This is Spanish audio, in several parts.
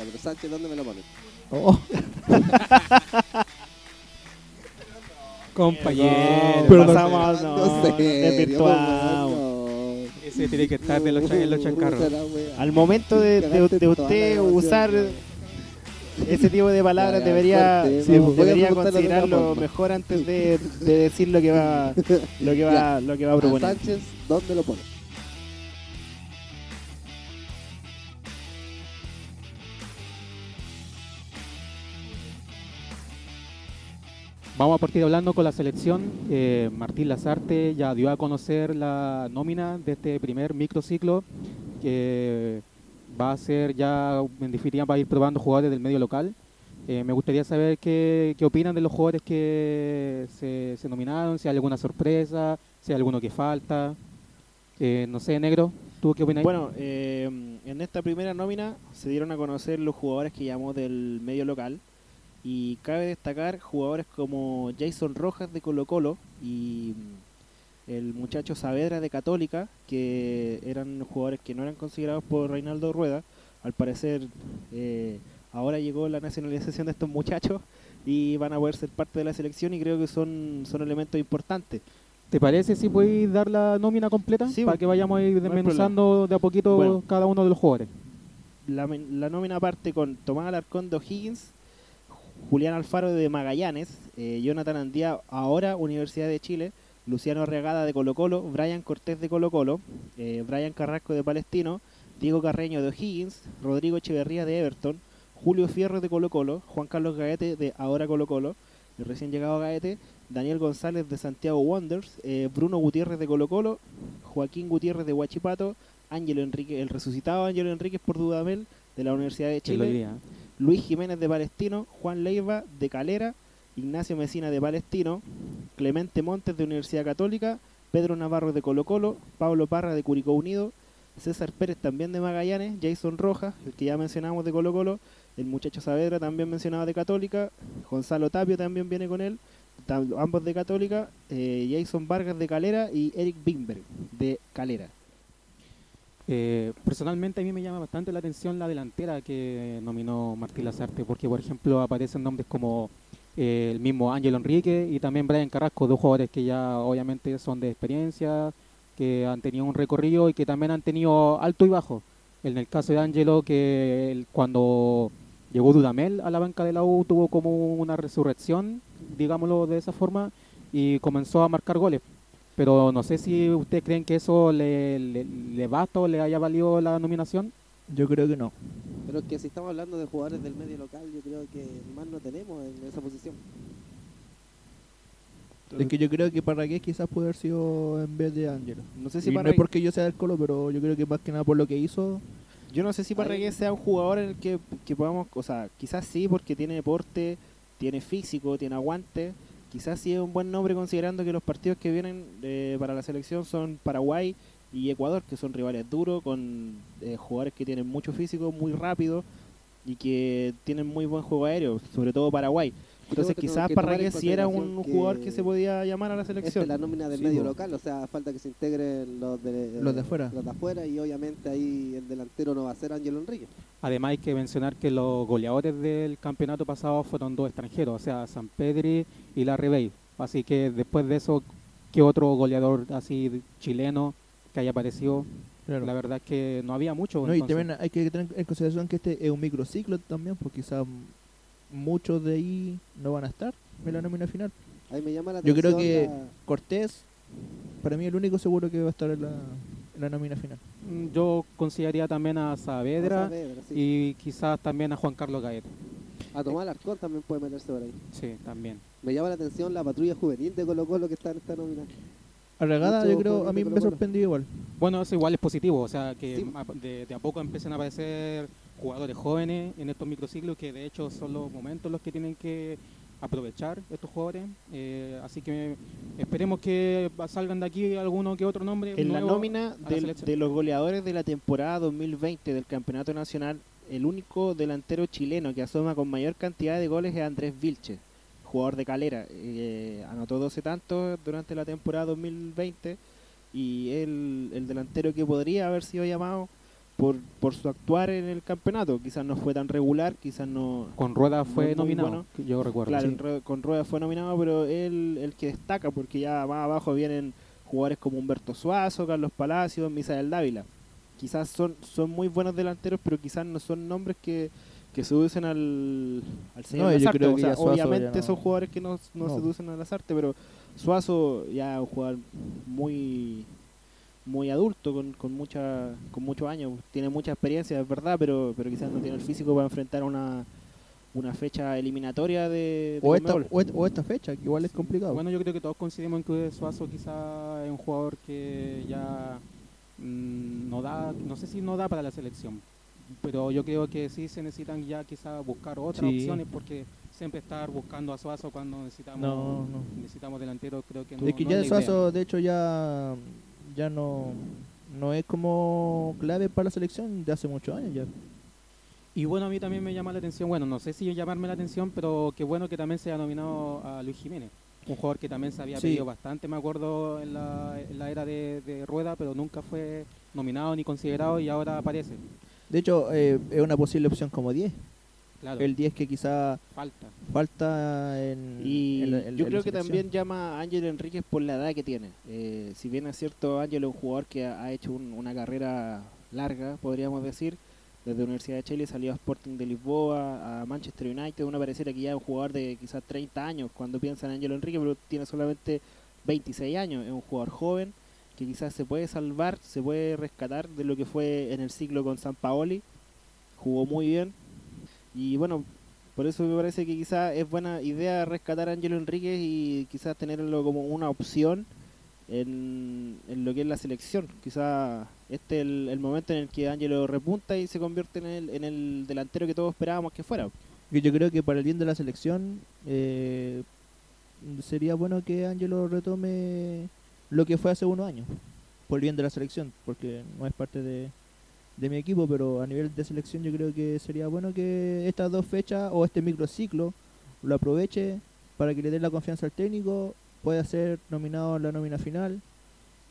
Ya, pero Sánchez, ¿dónde me lo ponen? Oh. Compañero, Pero pasamos, No, no, desvirtuamos. no. Ese tiene que estar de los, cha- en los chancarros. Al momento de, de- de usted usar ese tipo de palabras, debería, sí, debería considerarlo mejor antes de, de decir lo que va, lo que va, lo que va a proponer. Sánchez, ¿dónde lo ponen? Vamos a partir hablando con la selección. Eh, Martín Lazarte ya dio a conocer la nómina de este primer microciclo que va a ser ya, en definitiva, va a ir probando jugadores del medio local. Eh, me gustaría saber qué, opinan de los jugadores que se, nominaron, si hay alguna sorpresa, si hay alguno que falta. Eh, no sé, Negro, ¿tú qué opinas? Bueno, en esta primera nómina se dieron a conocer los jugadores que llamó del medio local y cabe destacar jugadores como Jason Rojas de Colo Colo y mm, el muchacho Saavedra de Católica, que eran jugadores que no eran considerados por Reinaldo Rueda. Al parecer eh, ahora llegó la nacionalización de estos muchachos y van a poder ser parte de la selección y creo que son, son elementos importantes. ¿Te parece si podéis dar la nómina completa? Sí, para que vayamos a ir desmenuzando de a poquito Bueno. cada uno de los jugadores. la, la nómina parte con Tomás Alarcón de O'Higgins, Julián Alfaro de Magallanes, eh, Jonathan Andía, ahora Universidad de Chile, Luciano Regada de Colo Colo, Brian Cortés de Colo Colo, eh, Brian Carrasco de Palestino, Diego Carreño de O'Higgins, Rodrigo Echeverría de Everton, Julio Fierro de Colo Colo, Juan Carlos Gaete de ahora Colo Colo, el recién llegado Gaete, Daniel González de Santiago Wanderers, eh, Bruno Gutiérrez de Colo Colo, Joaquín Gutiérrez de Huachipato, Ángelo Enrique, el resucitado Ángelo Enríquez por Dudamel de la Universidad de Chile. Luis Jiménez de Palestino, Juan Leiva de Calera, Ignacio Mesina de Palestino, Clemente Montes de Universidad Católica, Pedro Navarro de Colo Colo, Pablo Parra de Curicó Unido, César Pérez también de Magallanes, Jason Rojas, el que ya mencionamos de Colo Colo, el muchacho Saavedra también mencionado de Católica, Gonzalo Tapio también viene con él, ambos de Católica, eh, Jason Vargas de Calera y Eric Bimberg de Calera. Eh, personalmente a mí me llama bastante la atención la delantera que nominó Martín Lazarte, porque por ejemplo aparecen nombres como eh, el mismo Ángel Enrique y también Brian Carrasco, dos jugadores que ya obviamente son de experiencia, que han tenido un recorrido y que también han tenido alto y bajo. En el caso de Ángelo, que cuando llegó Dudamel a la banca de la U tuvo como una resurrección, digámoslo de esa forma, y comenzó a marcar goles. Pero no sé si ustedes creen que eso le, le, le basta o le haya valido la nominación. Yo creo que no. Pero es que si estamos hablando de jugadores del medio local, yo creo que más no tenemos en esa posición. Es que yo creo que Parragués quizás puede haber sido en vez de Ángelo. No sé si Y no es porque yo sea del Colo, pero yo creo que más que nada por lo que hizo. Yo no sé si Parragués sea un jugador en el que, que podamos, o sea, quizás sí porque tiene deporte, tiene físico, tiene aguante, quizás sí es un buen nombre considerando que los partidos que vienen eh, para la selección son Paraguay y Ecuador, que son rivales duros, con eh, jugadores que tienen mucho físico, muy rápido y que tienen muy buen juego aéreo, sobre todo Paraguay. Entonces quizás Parragués sí era un que jugador que se podía llamar a la Esta selección. es la nómina del Sí, medio local, o sea, falta que se integren los de, Los de afuera. los de afuera y obviamente ahí el delantero no va a ser Ángelo Enrique. Además hay que mencionar que los goleadores del campeonato pasado fueron dos extranjeros, o sea, San Pedri y la Rebey. Así que después de eso, ¿qué otro goleador así chileno que haya aparecido? Claro. La verdad es que no había mucho. No, y también hay que tener en consideración que este es un microciclo también, porque quizás muchos de ahí no van a estar en la nómina final. Ahí me llama la Yo creo que la- Cortés, para mí el único seguro que va a estar en la, en la nómina final. Mm, Yo consideraría también a Saavedra a Saavedra, sí. y quizás también a Juan Carlos Gaeta. A Tomás Alarcón también puede meterse por ahí. Sí, también. Me llama la atención la patrulla juvenil de Colo Colo que está en esta nómina. Arregada, yo creo, a mí me sorprendió igual. Bueno, eso igual es positivo, o sea, que Sí. de, de a poco empiecen a aparecer jugadores jóvenes en estos microciclos, que de hecho son los momentos los que tienen que aprovechar estos jugadores. Eh, así que esperemos que salgan de aquí alguno que otro nombre. En la nómina la del- de los goleadores de la temporada 2020 del Campeonato Nacional, el único delantero chileno que asoma con mayor cantidad de goles es Andrés Vilche, jugador de Calera. Eh, anotó 12 tantos durante la temporada 2020 y el, el delantero que podría haber sido llamado por, por su actuar en el campeonato. Quizás no fue tan regular, quizás no... Con Rueda fue nominado, bueno. yo recuerdo. Claro, sí. con Rueda fue nominado, pero él el que destaca, porque ya más abajo vienen jugadores como Humberto Suazo, Carlos Palacios, Misael Dávila. Quizás son, son muy buenos delanteros, pero quizás no son nombres que, que seducen al, al señor No, Lazarte. O sea, obviamente no- son jugadores que no, no No. seducen a Lazarte, pero Suazo ya es un jugador muy muy adulto, con, con, mucha, con muchos años, tiene mucha experiencia, es verdad, pero, pero quizás no tiene el físico para enfrentar una, una fecha eliminatoria de, de O esta, Conmebol. o, esta fecha, que igual es complicado. Bueno, yo creo que todos coincidimos en que Suazo quizá es un jugador que ya mm, no da, no sé si no da para la selección, pero yo creo que sí se necesitan ya quizá buscar otras Sí. opciones porque siempre estar buscando a Suazo cuando necesitamos No, no. necesitamos delantero creo que no, es que no ya es la idea. Suazo, de hecho, ya, ya no, no es como clave para la selección de hace muchos años ya. Y bueno, a mí también me llama la atención, bueno, no sé si llamarme la atención, pero qué bueno que también se ha nominado a Luis Jiménez, un jugador que también se había Sí. pedido bastante, me acuerdo, en la, en la era de, de Rueda, pero nunca fue nominado ni considerado y ahora aparece. De hecho, eh, es una posible opción como 10. Claro, El 10 que quizá falta. falta en. Y en la- en- yo creo que también llama a Ángel Enríquez por la edad que tiene. Eh, si bien es cierto, Ángel es un jugador que ha ha hecho un- una carrera larga, podríamos decir, desde la Universidad de Chile salió a Sporting de Lisboa, a Manchester United, uno pareciera que ya es un jugador de quizás 30 años cuando piensa en Ángel Enrique, pero tiene solamente 26 años, es un jugador joven que quizás se puede salvar, se puede rescatar de lo que fue en el ciclo con San Paoli, jugó muy bien y bueno, por eso me parece que quizás es buena idea rescatar a Ángelo Enríquez y quizás tenerlo como una opción en, en lo que es la selección. Quizás este es el, el momento en el que Ángelo repunta y se convierte en el, en el delantero que todos esperábamos que fuera. Yo creo que para el bien de la selección eh, sería bueno que Angelo retome lo que fue hace unos años. Por el bien de la selección, porque no es parte de, de mi equipo, pero a nivel de selección yo creo que sería bueno que estas dos fechas o este microciclo lo aproveche para que le dé la confianza al técnico, pueda ser nominado en la nómina final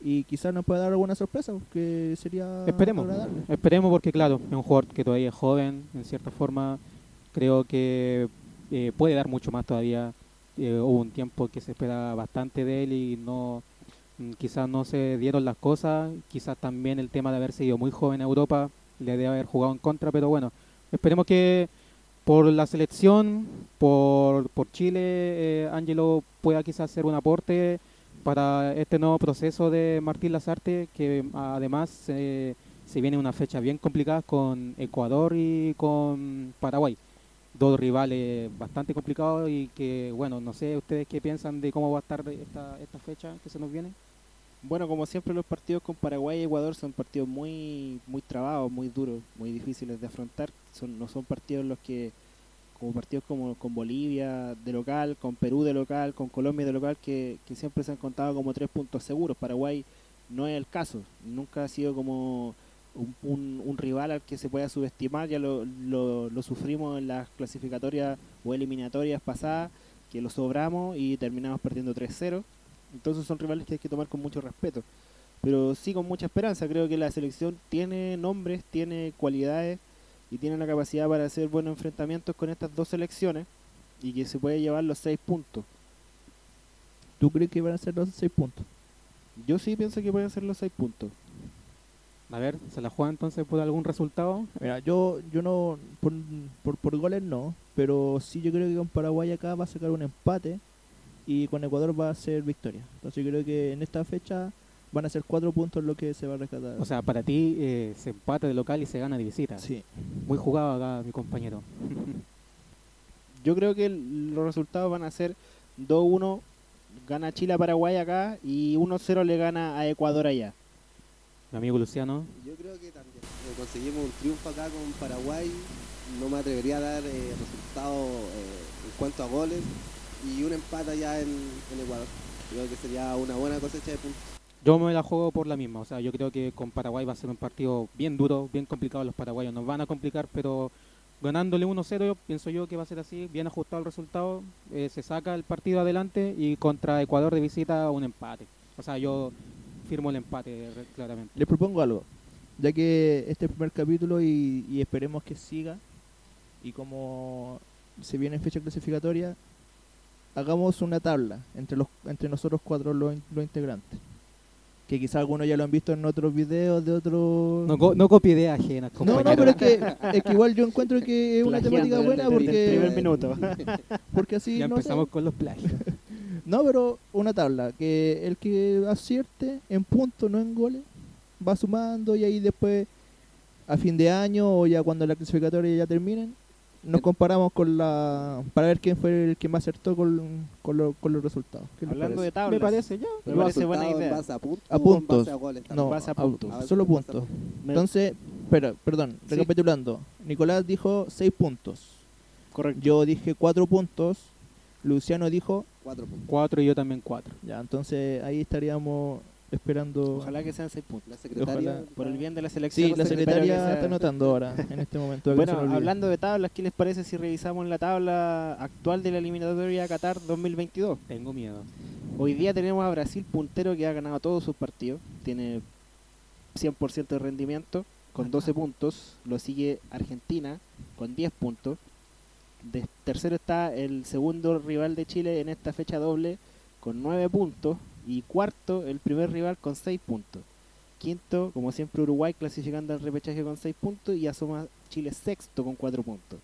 y quizás nos pueda dar alguna sorpresa, que sería Esperemos, agradable. esperemos porque claro, es un jugador que todavía es joven, en cierta forma, creo que eh, puede dar mucho más todavía. Eh, hubo un tiempo que se espera bastante de él y no quizás no se dieron las cosas, quizás también el tema de haber sido muy joven en Europa le debe haber jugado en contra, pero bueno, esperemos que por la selección, por, por Chile, eh, Ángelo pueda quizás hacer un aporte para este nuevo proceso de Martín Lazarte, que además eh, se viene una fecha bien complicada con Ecuador y con Paraguay. Dos rivales bastante complicados y que, bueno, no sé ustedes qué piensan de cómo va a estar esta, esta fecha que se nos viene. Bueno, como siempre los partidos con Paraguay y Ecuador son partidos muy muy trabados, muy duros, muy difíciles de afrontar. Son, no son partidos los que, como partidos como con Bolivia de local, con Perú de local, con Colombia de local, que, siempre se han contado como tres puntos seguros. Paraguay no es el caso, nunca ha sido como un rival al que se pueda subestimar, ya lo, lo, lo sufrimos en las clasificatorias o eliminatorias pasadas, que lo sobramos y terminamos perdiendo 3-0. Entonces son rivales que hay que tomar con mucho respeto. Pero sí con mucha esperanza. Creo que la selección tiene nombres, tiene cualidades y tiene la capacidad para hacer buenos enfrentamientos con estas dos selecciones y que se puede llevar los seis puntos. ¿Tú crees que van a ser los seis puntos? Yo sí pienso que pueden ser los seis puntos. A ver, ¿se la juega entonces por algún resultado? Mira, yo, yo no, por, por, por goles no, pero sí yo creo que con Paraguay acá va a sacar un empate y con Ecuador va a ser victoria. Entonces yo creo que en esta fecha van a ser cuatro puntos lo que se va a rescatar. O sea, para ti eh, se empata de local y se gana de visita. sí. Muy jugado acá mi compañero. Yo creo que el- los resultados van a ser 2-1 gana Chile a Paraguay acá y 1-0 le gana a Ecuador allá. Mi amigo Luciano. Yo creo que también eh, conseguimos un triunfo acá con Paraguay. No me atrevería a dar eh, resultados eh, en cuanto a goles. Y un empate allá en, en Ecuador. Creo que sería una buena cosecha de puntos. Yo me la juego por la misma, o sea, yo creo que con Paraguay va a ser un partido bien duro, bien complicado. Los paraguayos nos van a complicar, pero ganándole 1-0, yo pienso yo que va a ser así, bien ajustado el resultado. eh, se saca el partido adelante y contra Ecuador de visita un empate. O sea, yo firmo el empate claramente. Les propongo algo. ya que este es el primer capítulo y, y esperemos que siga. Y como se viene fecha clasificatoria, hagamos una tabla entre los entre nosotros cuatro los, los integrantes. Que quizás algunos ya lo han visto en otros videos de otros... No, co- no copie ideas ajenas, No, no, pero es que, es que igual yo encuentro que es una temática buena desde el primer porque, minuto. porque así ya no sé. empezamos con los plagios. No, pero una tabla, que el que acierte en puntos, no en goles, va sumando y ahí después, a fin de año o ya cuando la clasificatoria ya terminen, nos comparamos con la... para ver quién fue el que más acertó con, con, lo- con los resultados. ¿Qué les Hablando de tablas. Me parece ya. Me ¿Los parece buena idea. en base a puntos A puntos. base a goles? No, base a puntos. A solo puntos. Entonces, pero, perdón, Sí. recapitulando. Nicolás dijo 6 puntos. Correcto. Yo dije 4 puntos. Luciano dijo... Cuatro puntos. Cuatro y yo también cuatro. Ya, entonces ahí estaríamos esperando... Ojalá que sean seis puntos. La secretaria... Ojalá. Por el bien de la selección. Sí, la secretaria sea- está anotando ahora, en este momento. Bueno, hablando de tablas, ¿qué les parece si revisamos la tabla actual de la eliminatoria Qatar 2022? Tengo miedo. Hoy día tenemos a Brasil puntero que ha ganado todos sus partidos, tiene 100% de rendimiento con 12 puntos, lo sigue Argentina con 10 puntos. De tercero está el segundo rival de Chile en esta fecha doble con 9 puntos y cuarto el primer rival con 6 puntos. Quinto, como siempre Uruguay clasificando al repechaje con 6 puntos y asoma Chile sexto con 4 puntos.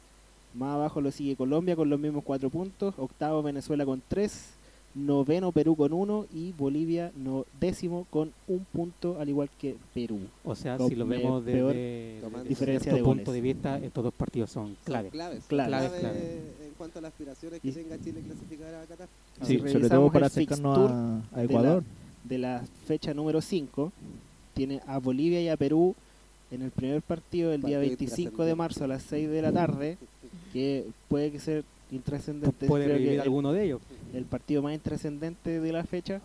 Más abajo lo sigue Colombia con los mismos 4 puntos, octavo Venezuela con 3, noveno Perú con 1 y Bolivia no, décimo con un punto al igual que Perú. O sea, si lo vemos peor desde, desde diferencia cierto de punto de vista, estos dos partidos son Son clave. claves. son Claves, claves claves. en cuanto a las aspiraciones que Y- tenga Chile clasificar a Qatar. Sí, Si sobre todo para acercarnos a, de Ecuador. de la fecha número 5 tiene a Bolivia y a Perú en el primer partido el día Partido 25 de marzo a las 6 de la tarde que puede que sea intrascendente Puede creo que revivir el- alguno de ellos. el partido más intrascendente de la fecha.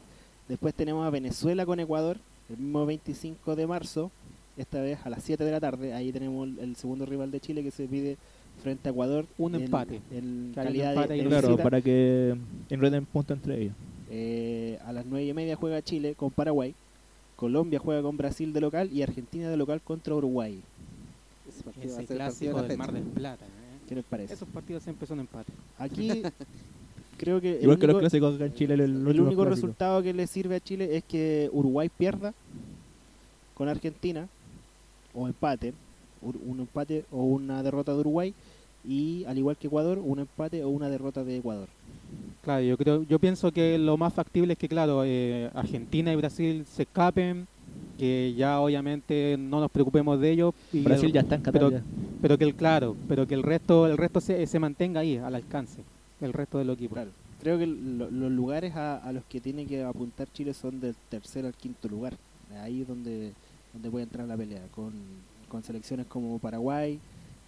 Después tenemos a Venezuela con Ecuador, el mismo 25 de marzo, esta vez a las 7 de la tarde. Ahí tenemos el, el segundo rival de Chile que se pide frente a Ecuador. Un en- empate. En calidad empate de, de Claro, visita. para que enreden puntos entre ellos. Eh, a las 9 y media juega Chile con Paraguay. Colombia juega con Brasil de local y Argentina de local contra Uruguay. Ese partido va a Ese ser el partido clásico de la del Mar del Plata. ¿eh? ¿Qué les parece? Esos partidos siempre son empate. Aquí creo que el Igual que los único- clásicos acá en Chile. El, El único resultado que le sirve a Chile es que Uruguay pierda con Argentina o empate, un empate o una derrota de Uruguay y al igual que Ecuador, un empate o una derrota de Ecuador. Claro, yo creo, yo pienso que lo más factible es que, claro, eh, Argentina y Brasil se escapen, que ya obviamente no nos preocupemos de ellos. y Brasil el- ya está en Qatar. pero- ya. pero que el claro, pero que el resto, el resto se, se mantenga ahí, al alcance, el resto del equipo. Claro. Creo que lo- los lugares a, a los que tiene que apuntar Chile son del tercer al quinto lugar. Ahí es donde, donde puede entrar la pelea, con, con selecciones como Paraguay,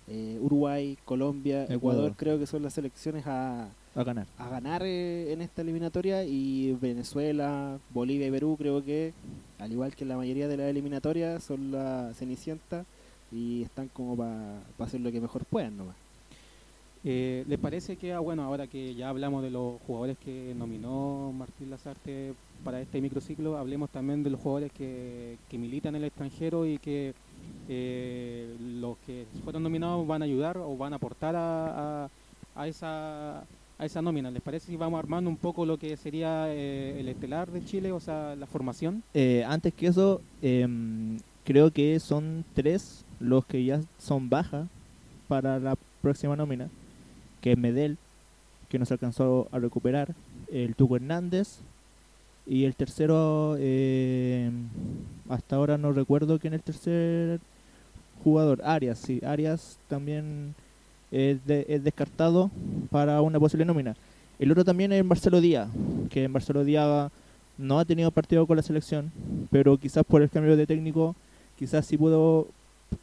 eh, Uruguay, Colombia, Ecuador. Ecuador. creo que son las selecciones a, A ganar. a ganar eh, en esta eliminatoria y Venezuela, Bolivia y Perú creo que al igual que la mayoría de las eliminatorias son la cenicienta y están como para hacer lo que mejor puedan nomás. Eh, ¿Les parece que, ah, bueno, ahora que ya hablamos de los jugadores que nominó Martín Lazarte para este microciclo, hablemos también de los jugadores que, que militan en el extranjero y que eh, los que fueron nominados van a ayudar o van a aportar a, a- a esa a esa nómina? ¿Les parece si vamos armando un poco lo que sería eh, el estelar de Chile, o sea, la formación? Eh, antes que eso, em, creo que son tres los que ya son bajas para la próxima nómina, que es Medel, que nos alcanzó a recuperar, el Tuco Hernández, y el tercero, em, hasta ahora no recuerdo quién es el tercer jugador, Arias, sí, Arias también es, de- es descartado para una posible nómina. El otro también es Marcelo Díaz, que Marcelo Díaz no ha tenido partido con la selección, pero quizás por el cambio de técnico, quizás sí pudo,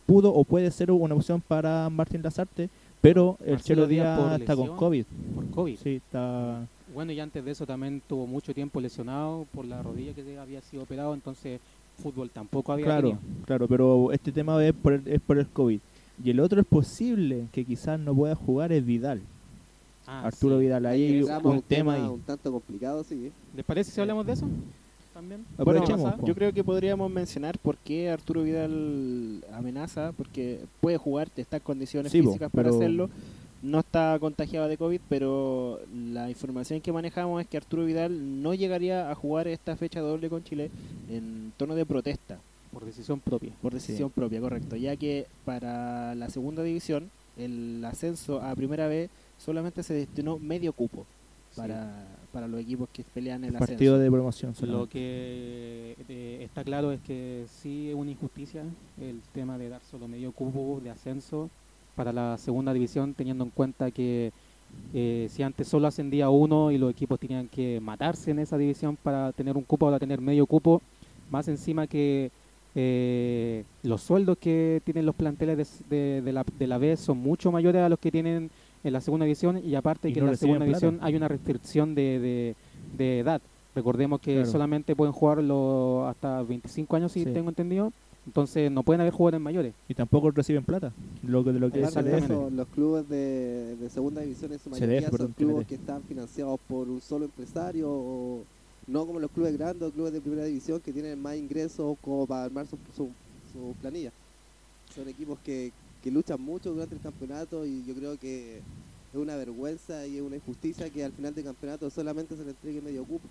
pudo o puede ser una opción para Martín Lazarte, pero el Marcelo Chelo Díaz Díaz está con. COVID. Por COVID. Sí, está... Bueno, y antes de eso también tuvo mucho tiempo lesionado por la rodilla que había sido operado, entonces fútbol tampoco había Claro, tenido. claro, pero este tema es por, el, es por el COVID. Y el otro es posible que quizás no pueda jugar es Vidal, Ah, Arturo sí. Vidal. Ahí un tema ahí. un tanto complicado, sí. ¿eh? ¿Les parece si hablamos de eso? también. Bueno, po. yo creo que podríamos mencionar por qué Arturo Vidal amenaza, porque puede jugar, está en condiciones Sí, po, físicas para hacerlo, no está contagiado de COVID, pero la información que manejamos es que Arturo Vidal no llegaría a jugar esta fecha doble con Chile en tono de protesta, Por decisión propia. por decisión propia, correcto, ya que para la segunda división el ascenso a primera vez solamente se destinó medio cupo para, para los equipos que pelean el ascenso. Partido de promoción. Lo solamente. que eh, está claro es que sí es una injusticia el tema de dar solo medio cubo de ascenso para la segunda división, teniendo en cuenta que eh, si antes solo ascendía uno y los equipos tenían que matarse en esa división para tener un cupo, ahora tener medio cupo, más encima que eh, los sueldos que tienen los planteles de, de- de la, de la B son mucho mayores a los que tienen en la segunda división y aparte Y que no en la segunda plata. división hay una restricción de, de- de edad. Recordemos que Claro. solamente pueden jugar los hasta 25 años, si Sí. tengo entendido. Entonces no pueden haber jugadores mayores. Y tampoco reciben plata. Lo que, de lo que es Aparte de Exactamente. eso, los clubes de, de segunda división en su CDF, mayoría son perdón, clubes que están financiados por un solo empresario o no como los clubes grandes o clubes de primera división que tienen más ingresos como para armar su, su, su planilla. Son equipos que, que luchan mucho durante el campeonato y yo creo que es una vergüenza y es una injusticia que al final del campeonato solamente se le entregue medio cupo.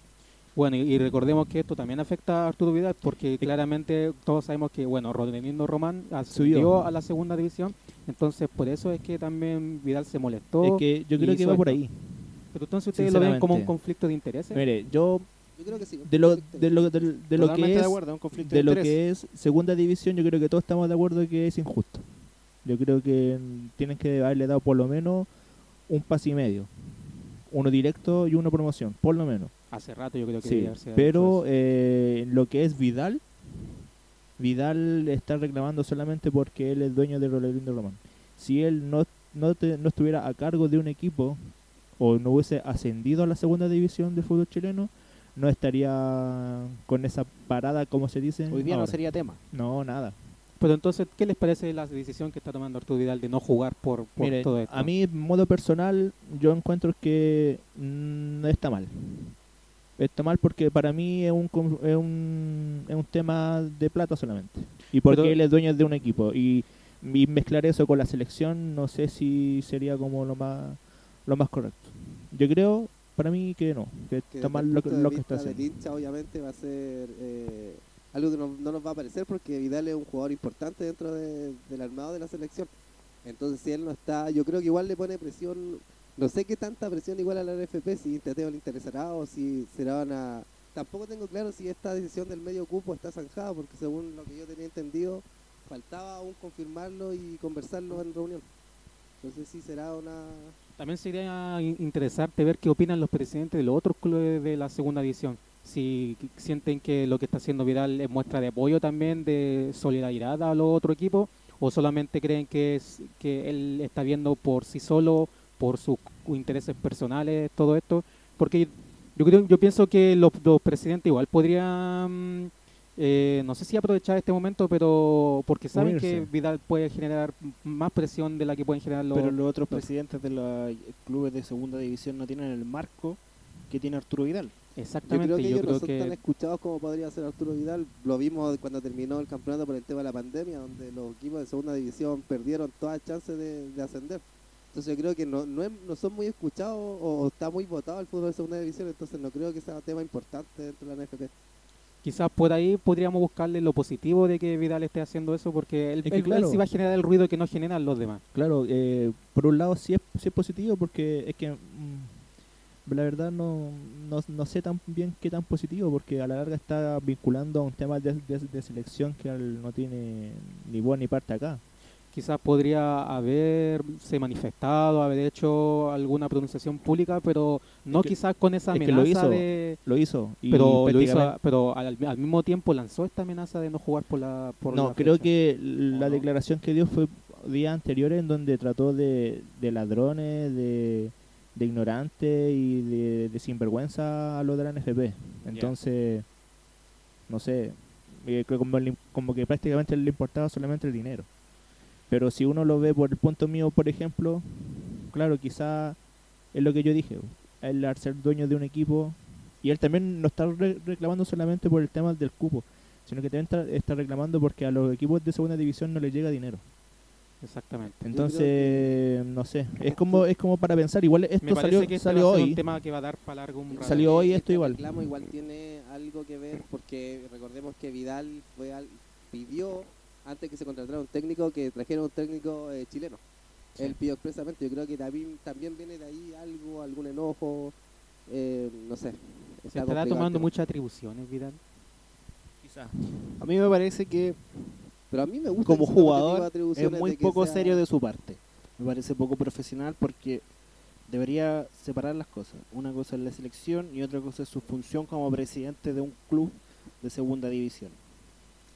Bueno, y, y recordemos que esto también afecta a Arturo Vidal porque claramente todos sabemos que, bueno, Rodrigo Román Subió. a la segunda división. Entonces por eso es que también Vidal se molestó. Es que yo creo que va por ahí. Pero entonces ustedes lo ven como un conflicto de intereses. Mire, yo Yo creo que sí. de lo, de lo, de, de lo Totalmente que de es acuerdo, un conflicto de lo que es segunda división, yo creo que todos estamos de acuerdo que es injusto. Yo creo que tienen que haberle dado por lo menos un pase y medio. Uno directo y uno promoción, por lo menos. Hace rato yo creo que Sí, pero eh, lo que es Vidal, Vidal está reclamando solamente porque él es dueño de Rolando Román. Si él no, no, te- no estuviera a cargo de un equipo o no hubiese ascendido a la segunda división del fútbol chileno, no estaría con esa parada, como se dice. Hoy día no sería tema. No, nada. Pero entonces, ¿qué les parece la decisión que está tomando Arturo Vidal de no jugar por, por Mire, todo esto? a mí, modo personal, yo encuentro que no está mal. Está mal porque para mí es un, es un, es un tema de plata solamente. Y porque Pero- él es dueño de un equipo. Y, y mezclar eso con la selección, no sé si sería como lo más, lo más correcto. Yo creo, para mí, que no. Que que está mal lo, que- lo está haciendo. hincha obviamente va a ser eh, algo que no, no nos va a parecer porque Vidal es un jugador importante dentro de- del armado de la selección entonces si él no está yo creo que igual le pone presión no sé qué tanta presión igual a la NFP si Teteo le interesará o si será una tampoco tengo claro si esta decisión del medio cupo está zanjada porque según lo que yo tenía entendido faltaba aún confirmarlo y conversarlo en reunión entonces sí será una También sería in- interesante ver qué opinan los presidentes de los otros clubes de la segunda división. Si sienten que lo que está haciendo Vidal es muestra de apoyo también, de solidaridad a los otros equipos, o solamente creen que es que él está viendo por sí solo, por sus intereses personales, todo esto. Porque yo creo, yo pienso que los, los presidentes igual podrían, eh, no sé si aprovechar este momento, pero porque saben que. Vidal puede generar más presión de la que pueden generar los Pero los otros los- presidentes de los clubes de segunda división no tienen el marco que tiene Arturo Vidal. Yo Exactamente, creo que yo ellos creo no son tan escuchados como podría ser Arturo Vidal. Lo vimos cuando terminó el campeonato por el tema de la pandemia, donde los equipos de segunda división perdieron todas chances de, de ascender. Entonces yo creo que no, no, es- no son muy escuchados o, o está muy votado el fútbol de segunda división, entonces no creo que sea un tema importante dentro de la NFP. Quizás por ahí podríamos buscarle lo positivo de que Vidal esté haciendo eso, porque él, Es que él- él claro. sí va a generar el ruido que no generan los demás. Claro, eh, por un lado sí es, sí es positivo porque es que mm, la verdad no, no, no sé tan bien qué tan positivo porque a la larga está vinculando a un tema de, de- de selección que no tiene ni voz ni parte acá. Quizás podría haberse manifestado, haber hecho alguna pronunciación pública, pero no que- quizás con esa es que amenaza lo hizo, de... Lo hizo. y Pero, lo hizo, pero al, al mismo tiempo lanzó esta amenaza de no jugar por la por no, la creo fecha. que la no? declaración que dio fue días anteriores en donde trató de, de ladrones, de, de ignorantes y de, de sinvergüenza a lo de la NFP. Entonces, no sé, eh, creo como, como que prácticamente le importaba solamente el dinero. Pero si uno lo ve por el punto mío, por ejemplo, claro, quizá es lo que yo dije. Él al ser dueño de un equipo y él también no está re- reclamando solamente por el tema del cupo, sino que también está, está reclamando porque a los equipos de segunda división no les llega dinero. Exactamente. Entonces, no sé, es como es como para pensar, igual esto salió, que este salió hoy. un tema que va a dar para largo un rato. Salió hoy esto Este igual. reclamo igual tiene algo que ver porque recordemos que Vidal fue al, pidió antes que se contratara un técnico que trajera un técnico eh, chileno. Sí. Él pidió expresamente, yo creo que también, también viene de ahí algo, algún enojo, eh, no sé. Se estará tomando muchas atribuciones, Vidal. Quizá. A mí me parece que Pero a mí me gusta como jugador es muy poco sea- serio de su parte. Me parece poco profesional porque debería separar las cosas. Una cosa es la selección y otra cosa es su función como presidente de un club de segunda división.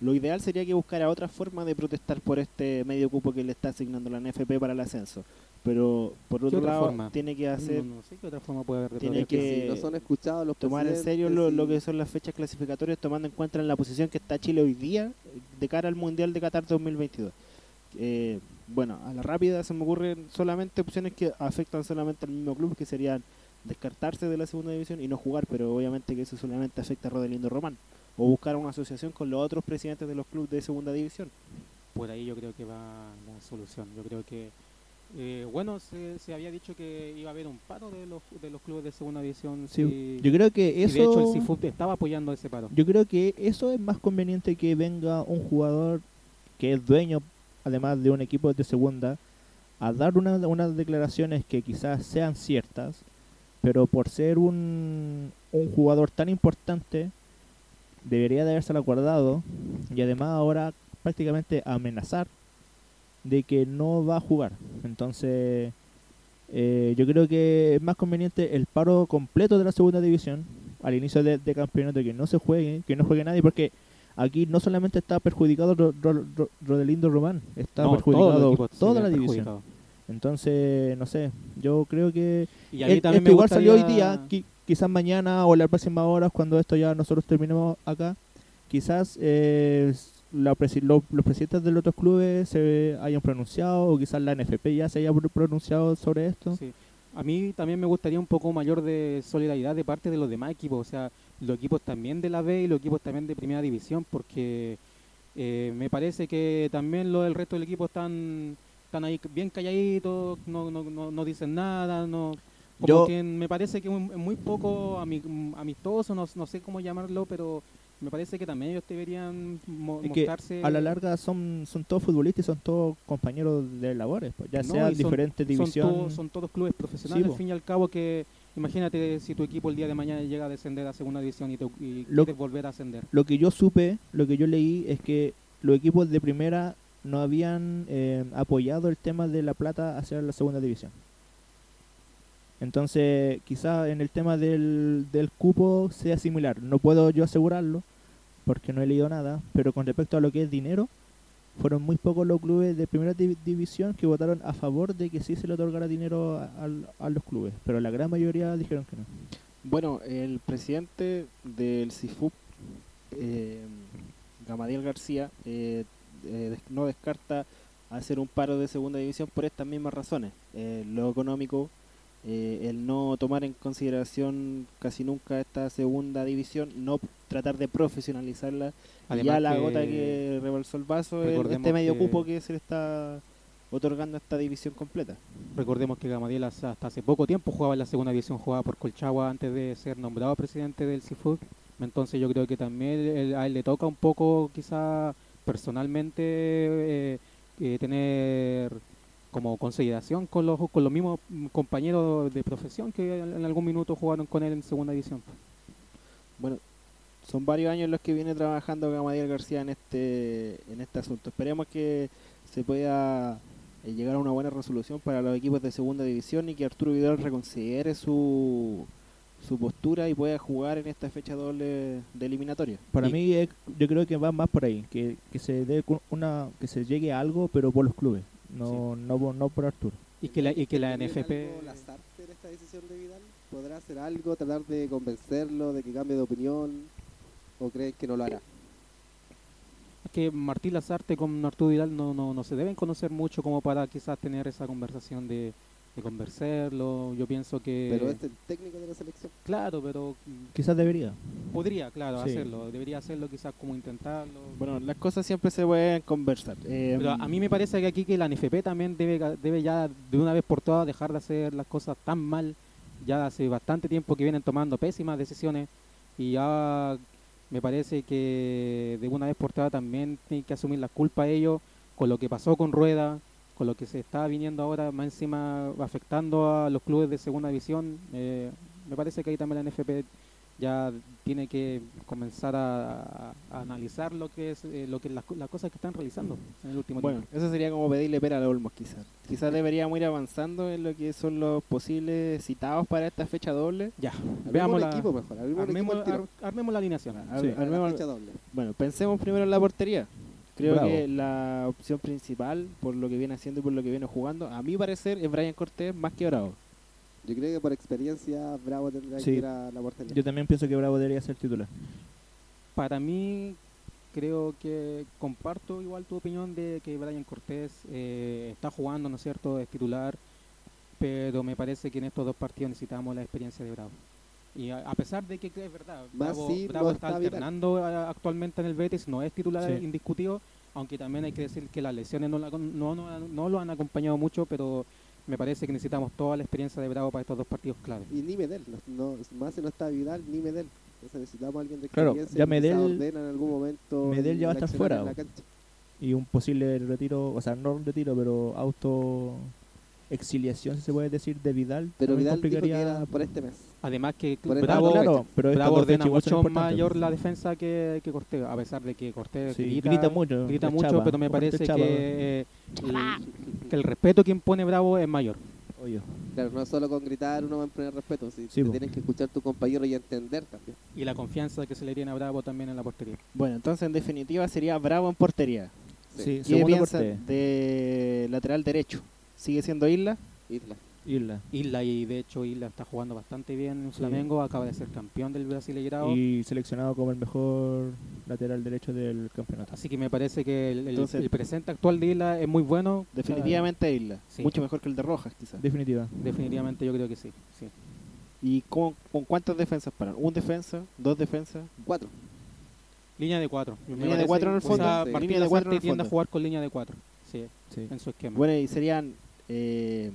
Lo ideal sería que buscara otra forma de protestar por este medio cupo que le está asignando la NFP para el ascenso. Pero por otro lado forma? tiene que hacer No, no sé qué otra forma puede haber de Tiene que que si no son escuchados los tomar en serio lo, que son las fechas clasificatorias tomando en cuenta en la posición que está Chile hoy día eh, de cara al Mundial de Qatar 2022. Eh, bueno, a la rápida se me ocurren solamente opciones que afectan solamente al mismo club, que serían descartarse de la segunda división y no jugar, pero obviamente que eso solamente afecta a Rodelindo Román. O buscar una asociación con los otros presidentes de los clubes de segunda división. Por ahí yo creo que va la solución. Yo creo que, eh, bueno, se, se había dicho que iba a haber un paro de los, de los clubes de segunda división. Sí, yo creo que eso de hecho el CIFUT estaba apoyando ese paro. Yo creo que eso es más conveniente que venga un jugador que es dueño, además de un equipo de segunda, a dar una- unas declaraciones que quizás sean ciertas, pero por ser un, un jugador tan importante, debería de haberse guardado y además ahora prácticamente amenazar de que no va a jugar. Entonces, eh, yo creo que es más conveniente el paro completo de la segunda división al inicio de, de campeonato que no se juegue, que no juegue nadie, porque aquí no solamente está perjudicado Ro- Ro- Ro- Rodelindo Román, está No, perjudicado toda la división. Entonces, no sé, yo creo que Y a mí el- me igual salió hoy día, quizás mañana o la próxima hora, cuando esto ya nosotros terminemos acá, quizás eh, la presi- lo- los presidentes de los otros clubes se hayan pronunciado o quizás la NFP ya se haya pro- pronunciado sobre esto. Sí. A mí también me gustaría un poco mayor de solidaridad de parte de los demás equipos, o sea, los equipos también de la B y los equipos también de Primera División, porque eh, me parece que también lo del resto del equipo están, están ahí bien calladitos, no, no, no, no dicen nada, no como Yo- que me parece que es muy- poco ami- amistoso, no, no sé cómo llamarlo, pero me parece que también ellos deberían mo- mostrarse... a la larga son, son todos futbolistas y son todos compañeros de labores, pues, ya No, sea y son- diferentes son, divisiones. son todos clubes profesionales, Sí, al fin y al cabo que imagínate si tu equipo el día de mañana llega a descender a segunda división y, te, y Lo- quieres volver a ascender. Lo que yo supe, lo que yo leí es que los equipos de primera no habían eh, apoyado el tema de la plata hacia la segunda división. Entonces, quizá en el tema del, del cupo sea similar. No puedo yo asegurarlo porque no he leído nada, pero con respecto a lo que es dinero, fueron muy pocos los clubes de primera div- división que votaron a favor de que sí se le otorgara dinero a, a los clubes, pero la gran mayoría dijeron que no. Bueno, el presidente del CIFUP, eh, Gamadiel García, eh, eh, no descarta hacer un paro de segunda división por estas mismas razones. Eh, lo económico, eh, el no tomar en consideración casi nunca esta segunda división, no tratar de profesionalizarla. Además ya la que- gota que rebalsó el vaso es este medio cupo que se le está otorgando a esta división completa. Recordemos que Gamadiel hasta hace poco tiempo jugaba en la segunda división, jugaba por Colchagua antes de ser nombrado presidente del CIFUT. Entonces yo creo que también él- a él le toca un poco quizá personalmente eh, eh, tener como consideración con los, con los mismos mm, compañeros de profesión que en algún minuto jugaron con él en segunda división. Bueno, son varios años los que viene trabajando Gamadiel García en este en este asunto. Esperemos que se pueda eh, llegar a una buena resolución para los equipos de segunda división y que Arturo Vidal reconsidere su su postura y pueda jugar en esta fecha doble de eliminatoria. Para Y- mí, eh, yo creo que va más por ahí, que, que se dé una, que se llegue a algo, pero por los clubes, no, no, por- no por Arturo. Y que la, y que la ¿Tiene NFP... algo en esta decisión de Vidal? ¿Podrá hacer algo, tratar de convencerlo, de que cambie de opinión? ¿O creen que no lo hará? que Martín Lazarte con Arturo Vidal no, no, no se deben conocer mucho como para quizás tener esa conversación de, de conversarlo. Yo pienso que... Pero es el técnico de la selección. Claro, pero Quizás debería. podría, claro, Sí. hacerlo. Debería hacerlo quizás como intentarlo. Bueno, las cosas siempre se pueden conversar. Eh, Pero a mí me parece que aquí que la NFP también debe, debe ya de una vez por todas dejar de hacer las cosas tan mal. Ya hace bastante tiempo que vienen tomando pésimas decisiones y ya me parece que de una vez por todas también tienen que asumir la culpa ellos con lo que pasó con Rueda, con lo que se está viniendo ahora más encima afectando a los clubes de segunda división. Eh, me parece que ahí también la NFP ya tiene que comenzar a, analizar lo que es eh, lo que las, las cosas que están realizando en el último Bueno, tiempo. eso sería como pedirle pera a Olmos quizás. Quizás deberíamos ir avanzando en lo que son los posibles citados para esta fecha doble. Ya, Armemos veamos la, equipo mejor. Armemos armemos, equipo ar- armemos la alineación. Ar- Sí. Para la armemos- fecha doble. Bueno, pensemos primero en la portería. Creo Bravo. que la opción principal, por lo que viene haciendo y por lo que viene jugando, a mi parecer, es Brian Cortés más que Bravo. Yo creo que por experiencia Bravo tendrá Sí. que ir a la portería. Yo también pienso que Bravo debería ser titular. Para mí, creo que comparto igual tu opinión de que Brian Cortés eh, está jugando, ¿no es cierto?, es titular, pero me parece que en estos dos partidos necesitamos la experiencia de Bravo. Y a, a pesar de que que es verdad, Bravo, si Bravo no está está alternando a- actualmente en el Betis, no es titular Sí. indiscutido, aunque también hay que decir que las lesiones no, la- no, no, no lo han acompañado mucho, pero me parece que necesitamos toda la experiencia de Bravo para estos dos partidos clave. Y ni Medel. No, no- más si no está Vidal, ni Medel. Entonces necesitamos a alguien de Claro, experiencia ya que quizá Medel- en algún momento. Medel ya va a estar fuera, en la o- cancha. Y un posible retiro, o sea, no un retiro, pero auto exiliación, si se puede decir, de Vidal. Pero Vidal dijo que era por este mes. Además que Por Bravo, claro, pero Bravo ordena mucho mayor la defensa que, que Cortés, a pesar de que Cortés Sí, grita, grita mucho. grita mucho, chapa, pero me parece chapa, que, eh, el, que el respeto que impone Bravo es mayor. Oye, Claro, no solo con gritar uno va a imponer respeto. Si Sí, te po. tienes que escuchar a tu compañero y entender también. Y la confianza que se le tiene a Bravo también en la portería. Bueno, entonces en definitiva sería Bravo en portería. Sí. sí, ¿Qué segundo piensan corte, de lateral derecho? ¿Sigue siendo Isla? Isla. Isla. Isla, y de hecho Isla está jugando bastante bien en Sí. Flamengo, acaba de ser campeón del Brasileirao. Y seleccionado como el mejor lateral derecho del campeonato. Así que me parece que el, el- Entonces- el presente actual de Isla es muy bueno. Definitivamente Isla. Sí. Mucho mejor que el de Rojas, quizás. Definitiva. Ah, definitivamente yo creo que sí. sí. ¿Y con, con cuántas defensas paran? ¿Un defensa? ¿Dos defensas? Cuatro. Línea de cuatro. Me Línea de cuatro en el o sea, fondo. Línea de cuatro en tiende a jugar con línea de cuatro. Sí, Sí. en su esquema. Bueno, y serían eh,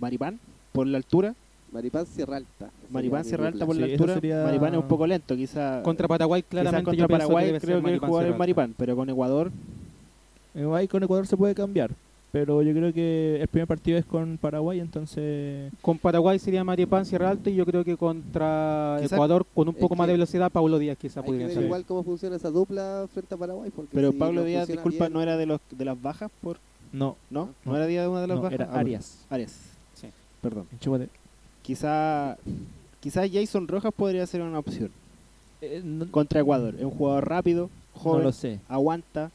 Maripán por la altura. Maripán Sierra Alta. Maripán Sierra Alta por la Sí, altura. sería- Maripán es un poco lento, quizá. Contra Paraguay, quizá claramente. contra Paraguay creo que el Maripán jugador es. Maripán, pero con Ecuador Ahí con Ecuador se puede cambiar. Pero yo creo que el primer partido es con Paraguay, entonces Con Paraguay sería Maripán, Sierra Alta y yo creo que contra Quizá- Ecuador con un poco más de velocidad, Paulo Díaz quizá pudiera ser. igual cómo funciona esa dupla frente a Paraguay. Porque Pero si Pablo no Díaz, disculpa, bien- no era de los de las bajas por no, ¿no? ¿No, No. era Díaz de una de las no bajas? era Ah. Arias. Arias. Perdón. Chúpate. Quizá quizá Jason Rojas podría ser una opción Eh, no, contra Ecuador. Es un jugador rápido, no joven, lo sé. aguanta,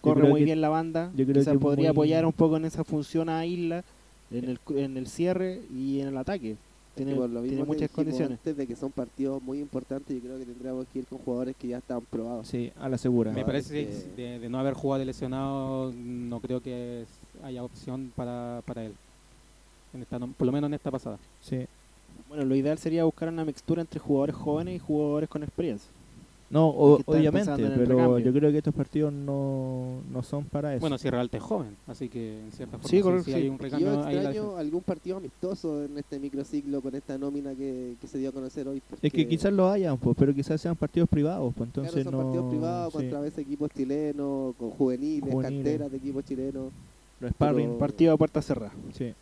corre muy que- bien la banda. yo creo Quizá que podría muy- apoyar un poco en esa función a Isla en el, cu- en el cierre y en el ataque. Tiene, por lo tiene mismo que muchas condiciones. Antes de que son partidos muy importantes, yo creo que tendríamos que ir con jugadores que ya están probados. Sí, a la segura. Me parece que de, de no haber jugado de lesionado, no creo que haya opción para, para él. En esta, no- por lo menos en esta pasada. Sí. Bueno, lo ideal sería buscar una mixtura entre jugadores jóvenes y jugadores con experiencia. No, o- obviamente, pero recambio. yo creo que estos partidos no, no son para eso. Bueno, Sierra Alta es joven, así que en cierta forma Sí, sí, correcto, sí sí. hay un Yo recambio ahí en la extraño algún partido amistoso en este microciclo con esta nómina que, que se dio a conocer hoy. es que quizás lo hayan, pues, pero quizás sean partidos privados, pues claro, entonces son no... partidos privados sí, contra veces equipos chilenos, con juveniles, Juveniles. canteras de equipos chilenos. los sparring, pero- Partido a puerta cerrada. sí.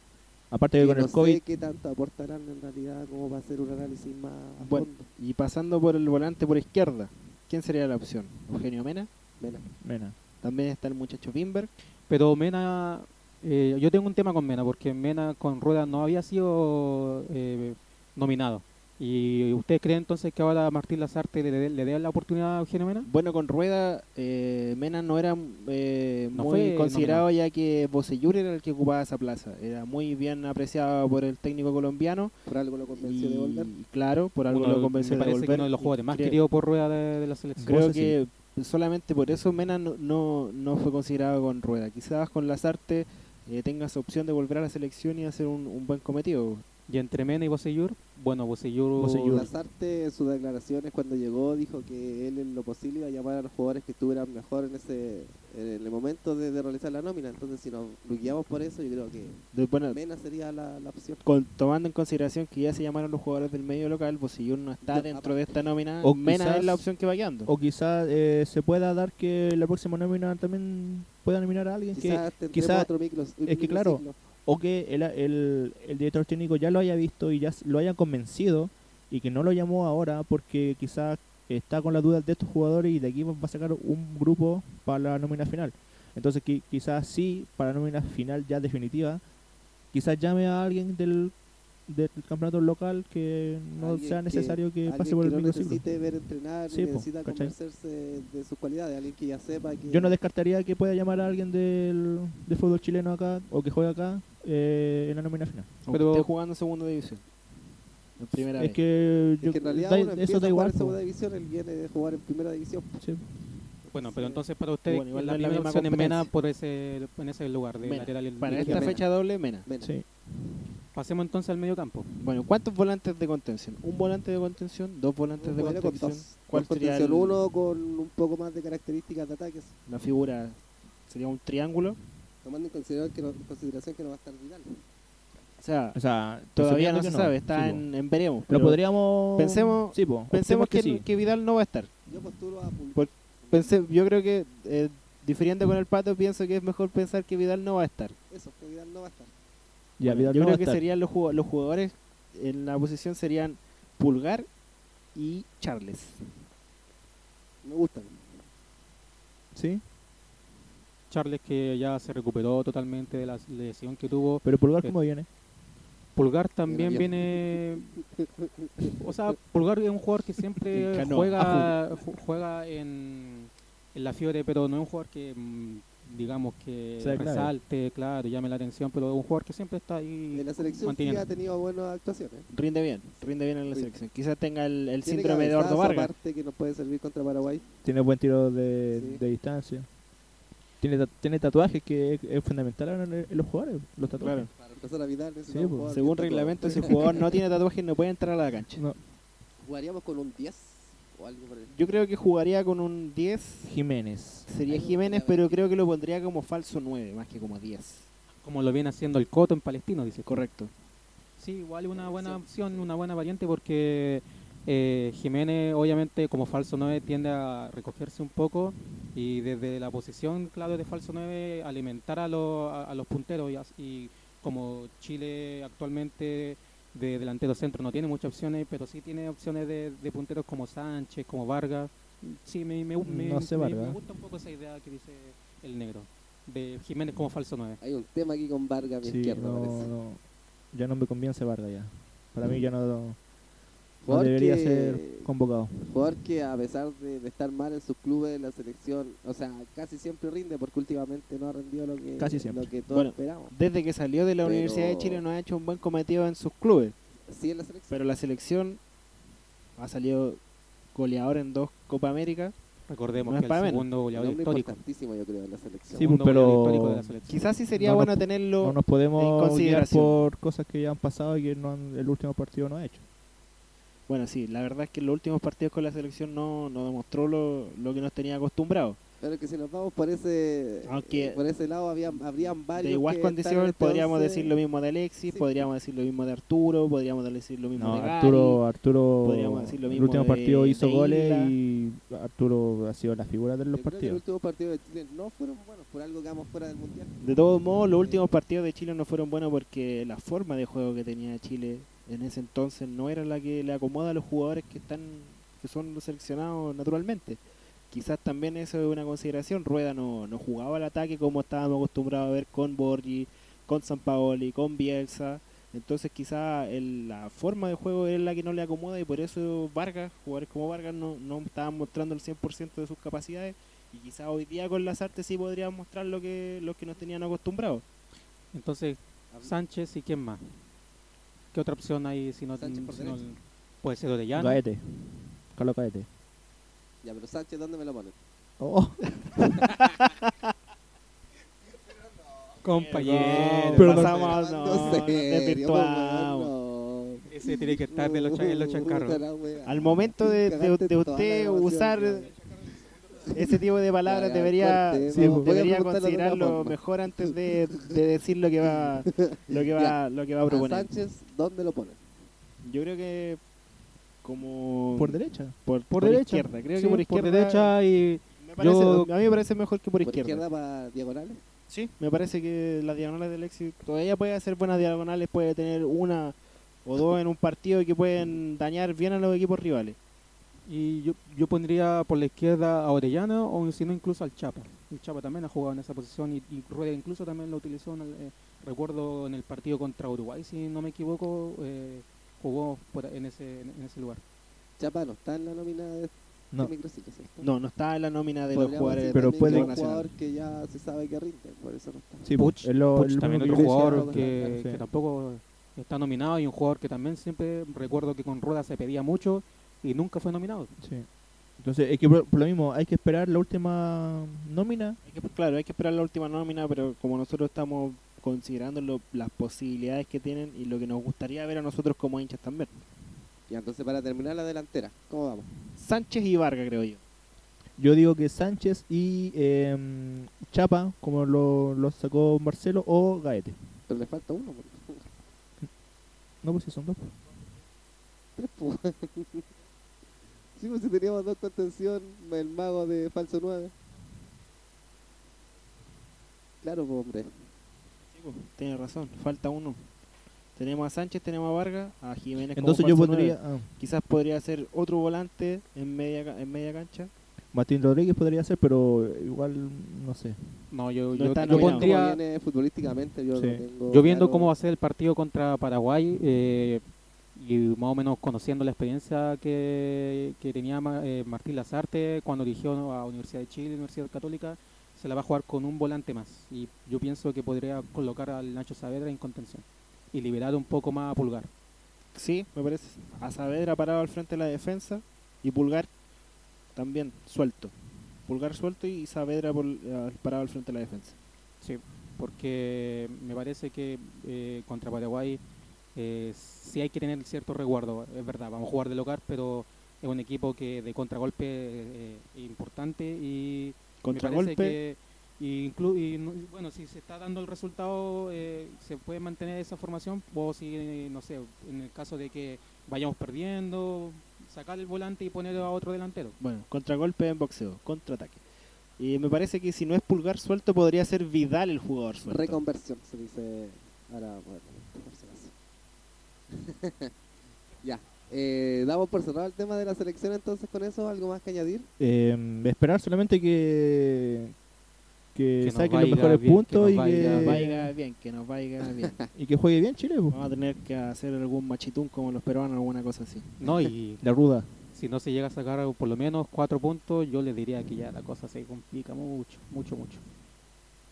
Aparte que que con no el COVID, sé qué tanto aportarán en realidad, como va a ser un análisis más a Bueno. fondo. Y pasando por el volante por izquierda, ¿quién sería la opción? Eugenio Mena. Mena. Mena. También está el muchacho Bimber. Pero Mena, eh, yo tengo un tema con Mena, porque Mena con Rueda no había sido eh, nominado. ¿Y usted cree entonces que ahora Martín Lazarte le, dé- le dé la oportunidad a Eugenio Mena? Bueno, con Rueda, eh, Mena no era eh, No muy fue considerado ya que Bocellur era el que ocupaba esa plaza. Era muy bien apreciado por el técnico colombiano. Por algo lo convenció Y, de volver. claro, por algo Uno- lo convenció me de parece volver. que uno de los jugadores más queridos por Rueda de, de la selección. Creo sí. que solamente por eso Mena no, no, no fue considerado con Rueda. Quizás con Lazarte eh, tenga esa opción de volver a la selección y hacer un, un buen cometido. Y entre Mena y Bosellur, bueno, Bosellur, Bosellur. Lazarte en sus declaraciones cuando llegó dijo que él en lo posible iba a llamar a los jugadores que estuvieran mejor en ese en el momento de, de realizar la nómina. Entonces si nos guiamos por eso, yo creo que De- bueno, Mena sería la, la opción. con- tomando en consideración que ya se llamaron los jugadores del medio local, Bosillur no está No, dentro de esta nómina, O Mena quizás- es la opción que va guiando. O quizás eh, se pueda dar que la próxima nómina también pueda nominar a alguien que Quizás tendremos quizá- otro micro, es que claro, o que el, el, el director técnico ya lo haya visto y ya lo haya convencido y que no lo llamó ahora porque quizás está con las dudas de estos jugadores y de aquí va a sacar un grupo para la nómina final. Entonces qui- quizás sí, para la nómina final ya definitiva, quizás llame a alguien del, del campeonato local que no Alguien sea que- necesario que, pase por que el no microciclo. necesite ver entrenar, Sí, po, necesita ¿cachai? convencerse de sus cualidades, alguien que ya sepa que Yo no descartaría que pueda llamar a alguien del, del fútbol chileno acá o que juegue acá eh, en la nómina final. Pero- esté jugando en segunda división. En primera Es vez. que, Es yo- que en realidad da- uno eso empieza da a jugar igual. en segunda división, él viene de jugar en primera división. Sí. bueno, pero entonces para ustedes Bueno, igual la es primera misma opción es Mena por ese, en ese lugar de Mena. lateral Para esta Mena. fecha doble, Mena. Mena. Sí. Pasemos entonces al medio campo. Bueno, ¿cuántos volantes de contención? ¿Un volante de contención? ¿Dos volantes de Jugaría con contención? dos. ¿Cuál Con sería contención el- uno con un poco más de características de ataques, la figura? ¿Sería un triángulo? Tomando en consideración que no, en consideración que no va a estar Vidal. O sea, O sea, todavía no se sabe, está Sí, en, en veremos. Pero podríamos. pensemos- Sí, po, Pensemos que, sí. que Vidal no va a estar. Yo postulo a Por- Pensé, yo creo que, eh, difiriendo con el pato, pienso que es mejor pensar que Vidal no va a estar. eso, que Vidal no va a estar. Ya, Bueno, Vidal yo no creo que estar. serían los, los jugadores en la posición serían Pulgar y Charles. Me gustan. Sí, Charles que ya se recuperó totalmente de la lesión que tuvo. pero Pulgar, Eh, ¿cómo viene? Pulgar también viene... O sea, Pulgar es un jugador que siempre juega ju- juega en, en la fiebre, pero no es un jugador que, mm, digamos, que Sea clave. resalte, claro, llame la atención, pero es un jugador que siempre está ahí En la selección sí manteniendo. ha tenido buenas actuaciones. Rinde bien, rinde bien en la selección. Quizás tenga el, el síndrome de Ordo Vargas. aparte que nos puede servir contra Paraguay. Tiene buen tiro de, Sí. de distancia. Tiene, ta- tiene tatuajes que es, es fundamental ahora en, en los jugadores, los tatuajes. Claro. Para empezar a Vidal, Sí, pues. Según reglamento, si el jugador no tiene tatuajes no puede entrar a la cancha. No, ¿Jugaríamos con un 10 o algo por el Yo creo que jugaría con un 10. Jiménez. Sería Jiménez, pero creo que lo pondría como falso 9, más que como 10. Como lo viene haciendo el Coto en Palestino, dice. Correcto. Sí, igual una Buena buena opción, una buena variante porque eh, Jiménez obviamente como falso 9 tiende a recogerse un poco y desde la posición clave de falso 9 alimentar a, los a, a los punteros y, as- y como Chile actualmente de delantero centro no tiene muchas opciones, pero sí tiene opciones de, de punteros como Sánchez, como Vargas. Sí, me, me, me- No sé me- Vargas. me gusta un poco esa idea que dice el negro, de Jiménez como falso 9. Hay un tema aquí con Vargas a mi Sí, izquierda, no, no, ya no me convence Vargas ya. Para mí ya no, no Jugador debería que- ser convocado. Jugador que a pesar de, de estar mal en sus clubes, la selección, o sea, casi siempre rinde porque últimamente no ha rendido lo que, Casi siempre. lo que todos Bueno, esperamos. Desde que salió de la Pero- Universidad de Chile no ha hecho un buen cometido en sus clubes. Sí, en la selección. Pero la selección ha salido goleador en dos Copa América. Recordemos No es que el segundo Un goleador histórico. importantísimo, yo creo, en la selección. Sí, segundo pues, pero- goleador histórico de la selección. Quizás sí sería No bueno nos- tenerlo. No nos en podemos consideración. por cosas que ya han pasado y que no han- el último partido no ha hecho. Bueno, sí, la verdad es que en los últimos partidos con la selección no, no demostró lo, lo que nos tenía acostumbrados. Pero que si nos vamos por ese Aunque- eh, por ese lado, había, habrían varios De igual condición este podríamos once. decir lo mismo de Alexis, Sí. podríamos decir lo mismo de Arturo, podríamos decir lo mismo No, de Gary. Arturo, Arturo podríamos decir lo el mismo último de- partido hizo goles Isla. y Arturo ha sido la figura de los Yo creo que los partidos. últimos partidos de Chile no fueron buenos, por algo quedamos fuera del mundial. De todos modos, los últimos partidos de Chile no fueron buenos porque la forma de juego que tenía Chile en ese entonces no era la que le acomoda a los jugadores que están que son seleccionados naturalmente. Quizás también eso es una consideración. Rueda no, no jugaba al ataque como estábamos acostumbrados a ver con Borgi, con Sampaoli, con Bielsa. Entonces quizás la forma de juego es la que no le acomoda y por eso Vargas, jugadores como Vargas, no, no estaban mostrando el 100% de sus capacidades y quizás hoy día con las artes sí podrían mostrar lo que, lo que nos tenían acostumbrados. Entonces, Sánchez y quién más. ¿Qué otra opción hay si no, Sánchez por si no- derecha. puede ser Orellana? Gaete. Carlos Gaete. Ya, pero Sánchez, ¿dónde me lo ponen? Oh, Compañero. Pero no- pasamos, no, No desvirtuamos. Ese tiene que estar de los, cha- en los chancarros. Al momento de, de- de usted usar. Ese tipo de palabras, debería, de- a debería considerarlo mejor antes de, de decir lo que va, lo que va, Ya. lo que va a A proponer. Sánchez, ¿dónde lo ponen? Yo creo que como Por derecha. por, Por, por derecha. izquierda, creo Sí, que por izquierda derecha y me parece- yo- a mí me parece mejor que por, ¿Por izquierda. izquierda para diagonales? Sí, me parece que las diagonales del éxito todavía puede hacer buenas diagonales, puede tener una o dos en un partido que pueden dañar bien a los equipos rivales. Y yo, yo pondría por la izquierda a Orellana o si no incluso al Chapa. El Chapa también ha jugado en esa posición y, y Rueda incluso también lo utilizó, en el, eh, recuerdo en el partido contra Uruguay, si no me equivoco, eh, jugó por- en, ese, en ese lugar. Chapa no está en la nómina de No. ¿cierto? No, no está en la nómina de los jugadores Pero puede- que un jugador que ya se sabe que rinde, por eso no está. Sí, Puch, es lo- Puch el también otro que jugador decía, que, sí. que tampoco está nominado y un jugador que también siempre recuerdo que con Rueda se pedía mucho y nunca fue nominado. Sí. Entonces, es que por, por lo mismo, hay que esperar la última nómina. Hay que- claro, hay que esperar la última nómina, pero como nosotros estamos considerando lo- las posibilidades que tienen y lo que nos gustaría ver a nosotros como hinchas también. Y entonces para terminar la delantera, ¿cómo vamos? Sánchez y Vargas, creo yo. Yo digo que Sánchez y em, Chapa, como lo, lo sacó Marcelo, o Gaete. Pero le falta uno, porque- No, pues si son dos. tres, po. Sí, pues si teníamos dos contención, el mago de falso 9. Claro, pues, hombre. Tiene razón, falta uno. Tenemos a Sánchez, tenemos a Vargas, a Jiménez. como Entonces yo nueve. ah, Quizás podría ser otro volante en media, en media cancha. Martín Rodríguez podría ser, pero igual, no sé. No, yo, No yo, yo pondría... viene futbolísticamente, yo Sí. lo tengo Yo viendo claro. cómo va a ser el partido contra Paraguay eh, y más o menos conociendo la experiencia que, que tenía eh, Martín Lazarte cuando dirigió a Universidad de Chile, Universidad Católica, se la va a jugar con un volante más. Y yo pienso que podría colocar al Nacho Saavedra en contención y liberar un poco más a Pulgar. Sí, me parece. A Saavedra parado al frente de la defensa y Pulgar también suelto. Pulgar suelto y Saavedra por- eh, parado al frente de la defensa. Sí, porque me parece que eh, contra Paraguay eh, sí hay que tener cierto resguardo. Es verdad, vamos a jugar de local, pero es un equipo que de contragolpe eh, eh, importante y Contragolpe. que y inclu- y no- bueno, si se está dando el resultado, eh, se puede mantener esa formación o si, no sé, en el caso de que vayamos perdiendo, sacar el volante y poner a otro delantero. Bueno, contragolpe en boxeo, contraataque. Y me parece que si no es Pulgar suelto, podría ser Vidal el jugador suelto. Reconversión, se dice ahora, bueno. ya. Eh, damos por cerrado el tema de la selección entonces con eso, ¿algo más que añadir? Em, esperar solamente que que, Que nos saquen los vaya mejores bien, que puntos nos y, vaya que, Que nos vaya bien, que nos vaya bien. y que juegue bien Chile. po. Vamos a tener que hacer algún machitún como los peruanos, alguna cosa así. No, y La ruda. si no se llega a sacar por lo menos cuatro puntos, yo le diría que ya la cosa se complica mucho, mucho, mucho.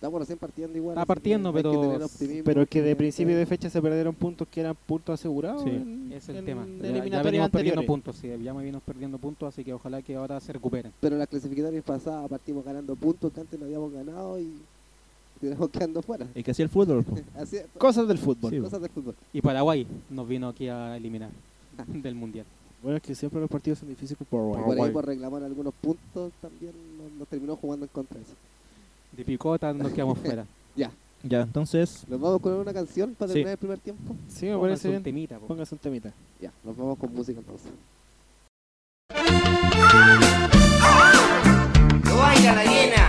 Estamos recién partiendo igual. Está partiendo, que pero- Pero es que de principio de fecha se perdieron puntos que eran puntos asegurados. Sí, en- Es el en tema. Ya- Ya, eliminatorias venimos perdiendo puntos, sí, ya me vimos perdiendo puntos, así que ojalá que ahora se recuperen. Pero las clasificatorias pasadas partimos ganando puntos que antes no habíamos ganado y tenemos quedando fuera. El que hacía el fútbol. po. Así es, Cosas del fútbol. Sí. cosas del fútbol. Y Paraguay nos vino aquí a eliminar del Mundial. Bueno, es que siempre los partidos son difíciles por Y Paraguay. por ahí Paraguay. por reclamar algunos puntos también nos, nos terminó jugando en contra de eso. De picota nos quedamos fuera. Ya, Ya, entonces, nos vamos con una canción para Sí. terminar el primer tiempo. Sí, me Pónganse parece un bien. temita, po. Póngase un temita. Ya, nos vamos con música entonces. No vaya la hiena,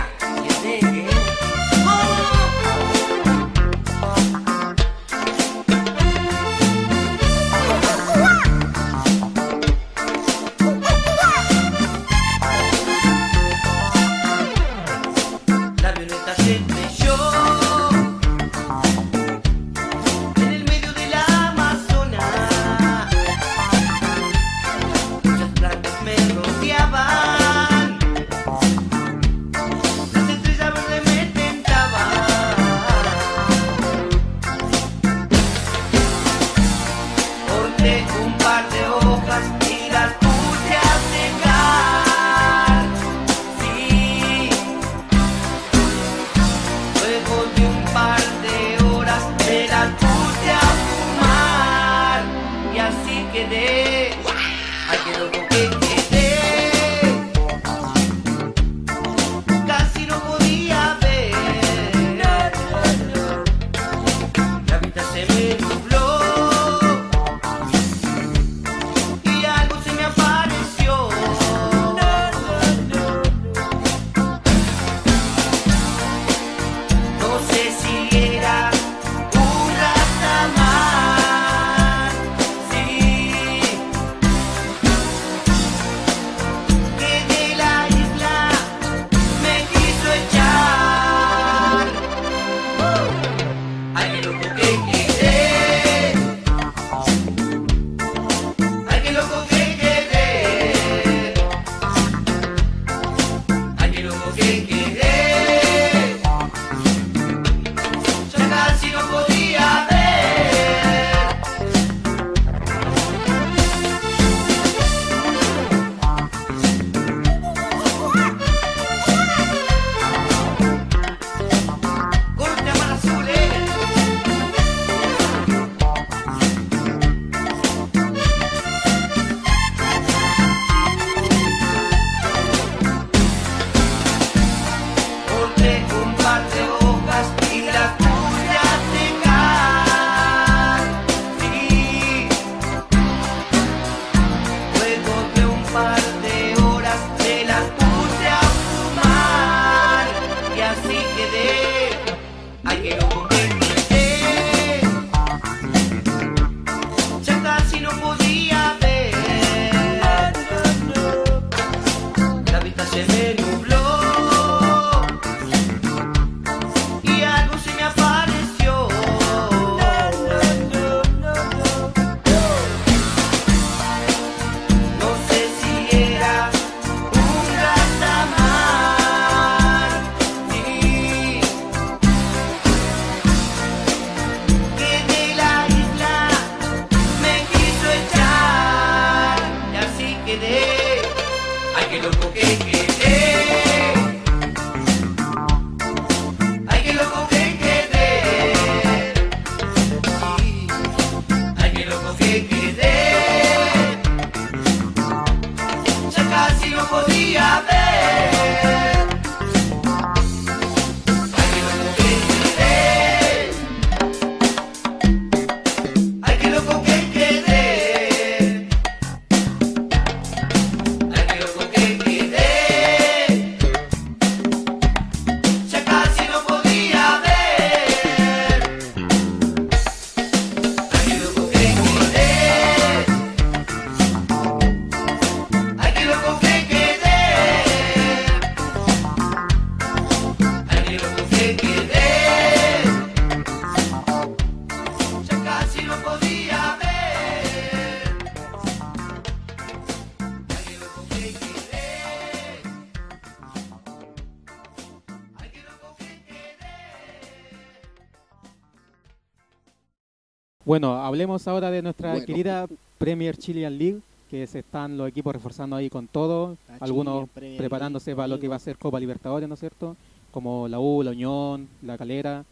Bueno, hablemos ahora de nuestra Bueno. querida Premier Chilean League, que se están los equipos reforzando ahí con todo, La algunos preparándose League, para lo que va a ser Copa Libertadores, ¿no es cierto? Como la U, la Unión, la Calera.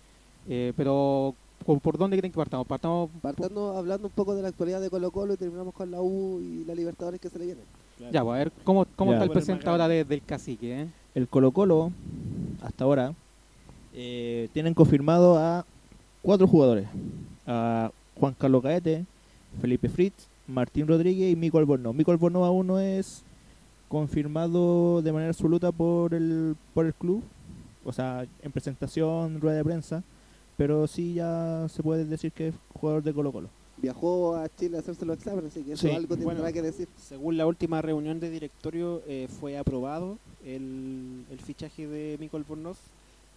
Eh, pero, ¿por, por dónde creen que partamos? Partamos Partando hablando un poco de la actualidad de Colo Colo y terminamos con la U y la Libertadores que se le vienen. Ya, pues, a ver, ¿cómo, cómo Ya. está el presente ahora de- del cacique? eh? El Colo Colo, hasta ahora, eh, tienen confirmado a cuatro jugadores. A Juan Carlos Gaete, Felipe Fritz, Martín Rodríguez y Mico Albornoz. Mico Albornoz aún no es confirmado de manera absoluta por el, por el club, o sea, en presentación, rueda de prensa, pero sí ya se puede decir que es jugador de Colo Colo. Viajó a Chile a hacerse los exámenes, así que eso Sí. algo tendrá Bueno. que decir. Según la última reunión de directorio, eh, fue aprobado el, el fichaje de Mico Albornoz.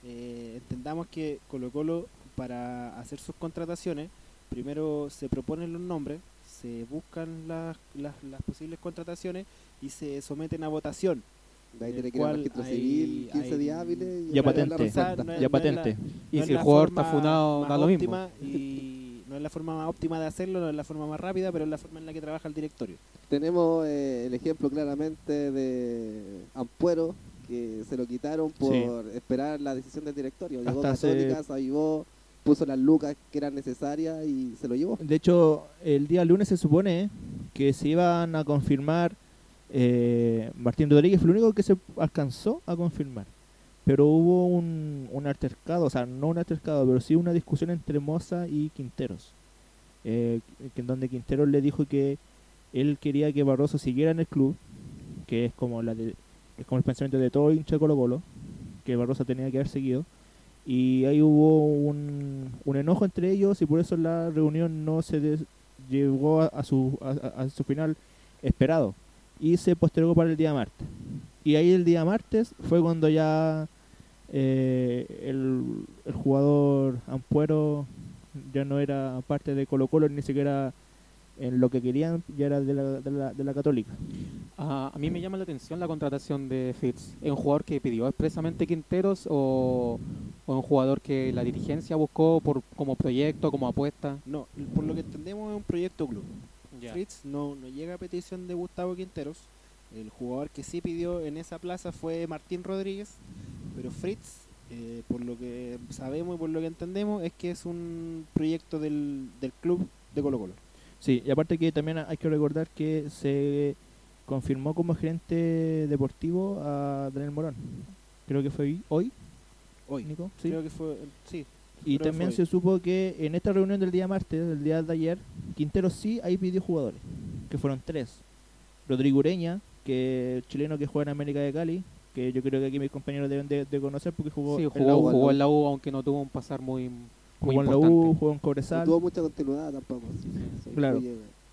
Eh, entendamos que Colo Colo, para hacer sus contrataciones, primero se proponen los nombres, se buscan las, las, las posibles contrataciones y se someten a votación. De ahí tiene que ir al cual registro hay- civil, 15 hay- días hábiles y Ya patente. respuesta. No es- Ya no es la- patente. Y no si el jugador está funado, da lo mismo. Y no es la forma más óptima de hacerlo, no es la forma más rápida, pero es la forma en la que trabaja el directorio. Tenemos eh, el ejemplo claramente de Ampuero, que se lo quitaron por Sí. esperar la decisión del directorio. Llegó Católica, se avivó, puso las lucas que eran necesarias y se lo llevó. De hecho, el día lunes se supone que se iban a confirmar eh, Martín Rodríguez, fue lo único que se alcanzó a confirmar. Pero hubo un, un altercado, o sea, no un altercado, pero sí una discusión entre Moza y Quinteros. eh, en donde Quinteros le dijo que él quería que Barroso siguiera en el club, que es como la de, es como el pensamiento de todo hincha de Colo Colo, que Barroso tenía que haber seguido. Y ahí hubo un, un enojo entre ellos y por eso la reunión no se llegó a, su, a su final esperado y se postergó para el día martes. Y ahí el día martes fue cuando ya eh, el, el jugador Ampuero ya no era parte de Colo Colo ni siquiera en lo que querían, ya era de la, de la, de la Católica. Ah, a mí me llama la atención la contratación de Fitz. ¿Es un jugador que pidió expresamente Quinteros o, o un jugador que la dirigencia buscó por como proyecto, como apuesta? No, por lo que entendemos es un proyecto club. Fritz no, no llega a petición de Gustavo Quinteros. El jugador que sí pidió en esa plaza fue Martín Rodríguez, pero Fritz, eh, por lo que sabemos y por lo que entendemos, es que es un proyecto del, del club de Colo Colo. Sí, y aparte que también hay que recordar que se confirmó como gerente deportivo a Daniel Morón. Creo que fue hoy, Hoy, Nico. Sí. creo que fue, sí. Y también se supo que en esta reunión del día martes, del día de ayer, Quintero sí ahí pidió jugadores, que fueron tres. Rodrigo Ureña, que chileno que juega en América de Cali, que yo creo que aquí mis compañeros deben de, de conocer porque jugó, Sí, en jugó, la U, jugó en la U, aunque no tuvo un pasar muy jugó en la. U, jugó en No Cobresal. tuvo mucha continuidad tampoco. sí, Claro.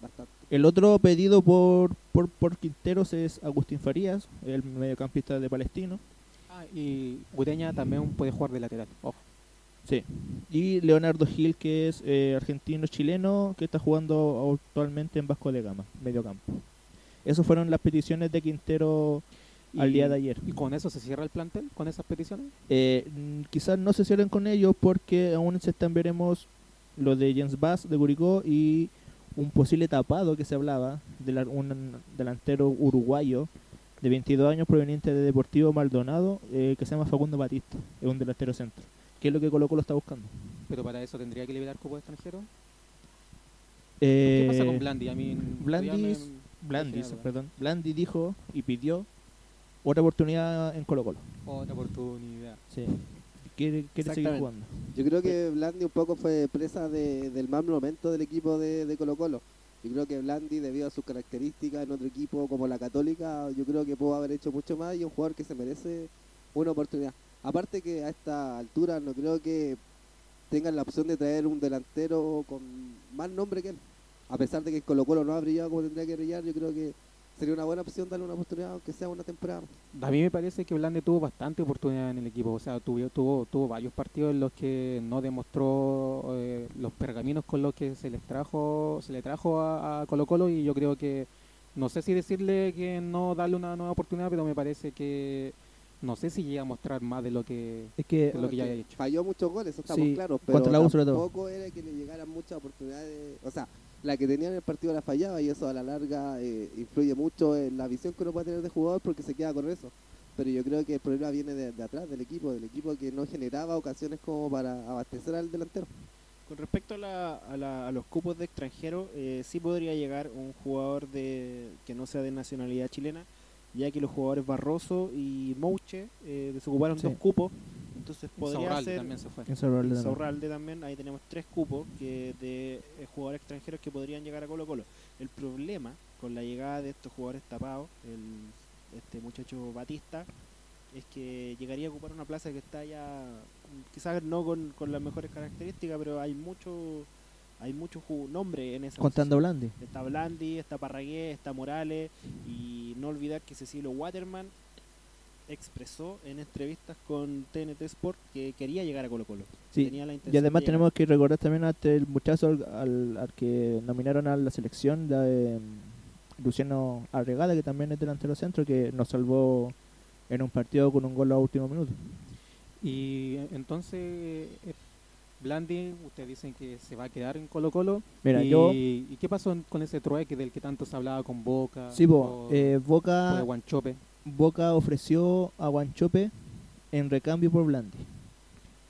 bastante. El otro pedido por, por, por Quinteros es Agustín Farías, el mediocampista de Palestino. Ah, y Ureña también puede jugar de lateral. Ojo. Sí. Y Leonardo Gil, que es eh, argentino-chileno, que está jugando actualmente en Vasco de Gama, medio campo. Esas fueron las peticiones de Quintero al día de ayer. ¿Y con eso se cierra el plantel? ¿Con esas peticiones? Eh, quizás no se cierren con ellos porque aún se están veremos lo de Jens Bass de Curicó y un posible tapado que se hablaba de la- un delantero uruguayo de 22 años proveniente de Deportivo Maldonado eh, que se llama Facundo Batista, es un delantero centro, que es lo que Colo Colo está buscando. Pero para eso tendría que liberar cupo extranjero. Eh, ¿Qué pasa con Blandi? A mí Blandis- me- Blandis, perdón, Blandi dijo y pidió otra oportunidad en Colo Colo. Otra oportunidad. Sí. Quiere, quiere seguir jugando. Yo creo que Blandi un poco fue presa de- del mal momento del equipo de, de Colo Colo. Yo creo que Blandi, debido a sus características en otro equipo como la Católica, yo creo que pudo haber hecho mucho más y es un jugador que se merece una oportunidad. Aparte que a esta altura no creo que tengan la opción de traer un delantero con más nombre que él. A pesar de que Colo Colo no ha brillado como tendría que brillar, yo creo que sería una buena opción darle una oportunidad, aunque sea una temporada. A mí me parece que Blandi tuvo bastante oportunidad en el equipo. O sea, tuvo, tuvo, tuvo varios partidos en los que no demostró eh, los pergaminos con los que se les trajo, se le trajo a, a Colo Colo y yo creo que no sé si decirle que no darle una nueva oportunidad, pero me parece que no sé si llega a mostrar más de lo que Es que de lo que ya haya hecho. Falló muchos goles, eso estamos Sí, claros, pero contra la tampoco era que le llegaran muchas oportunidades. O sea, la que tenía en el partido la fallaba y eso a la larga eh, influye mucho en la visión que uno puede tener de jugador porque se queda con eso. Pero yo creo que el problema viene de, de atrás, del equipo, del equipo que no generaba ocasiones como para abastecer al delantero. Con respecto a, la- a la- a los cupos de extranjero, eh, sí podría llegar un jugador de que no sea de nacionalidad chilena, ya que los jugadores Barroso y Mouche eh, desocuparon Sí. dos cupos, entonces podría Insaurralde ser también se fue. Insaurralde también. Ahí tenemos tres cupos que de eh, jugadores extranjeros que podrían llegar a Colo Colo. El problema con la llegada de estos jugadores tapados, el, este muchacho Batista, es que llegaría a ocupar una plaza que está ya, quizás no con, con las mejores características, pero hay mucho hay mucho ju- nombre en esa Contando posición. Blandi. Está Blandi, está Parragué, está Morales y no olvidar que Cecilio Waterman expresó en entrevistas con TNT Sport que quería llegar a Colo Colo. Sí, Tenía la Y además tenemos que recordar también a este el muchacho al, al- al que nominaron a la selección de mm, Luciano Arregada, que también es delantero centro, que nos salvó en un partido con un gol a último minuto. Y eh, entonces, eh, Blandi, ustedes dicen que se va a quedar en Colo Colo. Mira, y, yo... ¿Y qué pasó con ese trueque del que tanto se hablaba con Boca? Sí, por- eh, Boca, Guanchope. Boca ofreció a Guanchope en recambio por Blandi.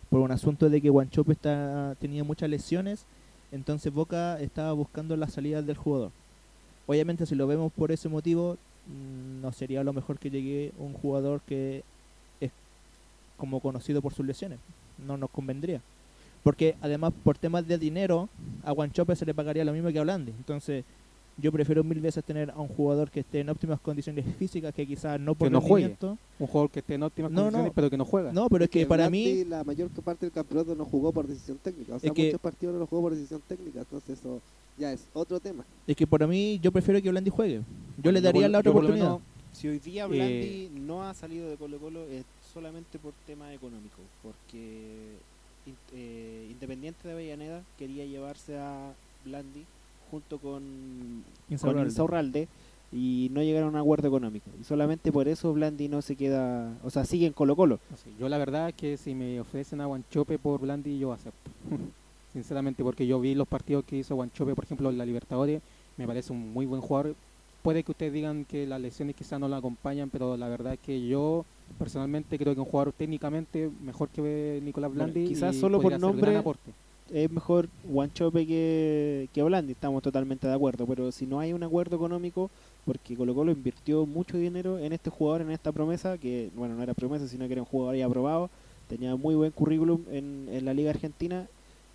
Por un asunto de que Guanchope está, tenía muchas lesiones, entonces Boca estaba buscando las salidas del jugador. obviamente si lo vemos por ese motivo, mm, no sería lo mejor que llegue un jugador que es como conocido por sus lesiones. No nos convendría. Porque además por temas de dinero, a Guanchope se le pagaría lo mismo que a Blandi. Entonces yo prefiero mil veces tener a un jugador que esté en óptimas condiciones físicas, que quizás no por Que no juegue. Un jugador que esté en óptimas No, condiciones, no. pero que no juega. No, pero es que para mí... La mayor parte del campeonato no jugó por decisión técnica. O sea, Es que- muchos partidos no los jugó por decisión técnica. Entonces eso ya es otro tema. Es que para mí yo prefiero que Blandi juegue. Yo le daría por- la otra oportunidad. menos, Si hoy día Eh, Blandi no ha salido de Colo Colo es solamente por tema económico, porque eh, Independiente de Avellaneda quería llevarse a Blandi junto con Insaurralde. con Insaurralde y no llegaron a un acuerdo económico. Y solamente por eso Blandi no se queda, o sea, sigue en Colo Colo. Yo la verdad es que si me ofrecen a Guanchope por Blandi, yo acepto. Sinceramente, porque yo vi los partidos que hizo Guanchope, por ejemplo, en la Libertadores, me parece un muy buen jugador. Puede que ustedes digan que las lesiones quizás no lo acompañan, pero la verdad es que yo personalmente creo que un jugador técnicamente mejor que Nicolás Bueno, Blandi. quizás solo por nombre. Es mejor Guanchope que, que Blandi, estamos totalmente de acuerdo, pero si no hay un acuerdo económico, porque Colo Colo invirtió mucho dinero en este jugador, en esta promesa, que bueno, no era promesa, sino que era un jugador ya aprobado, tenía muy buen currículum en, en la Liga Argentina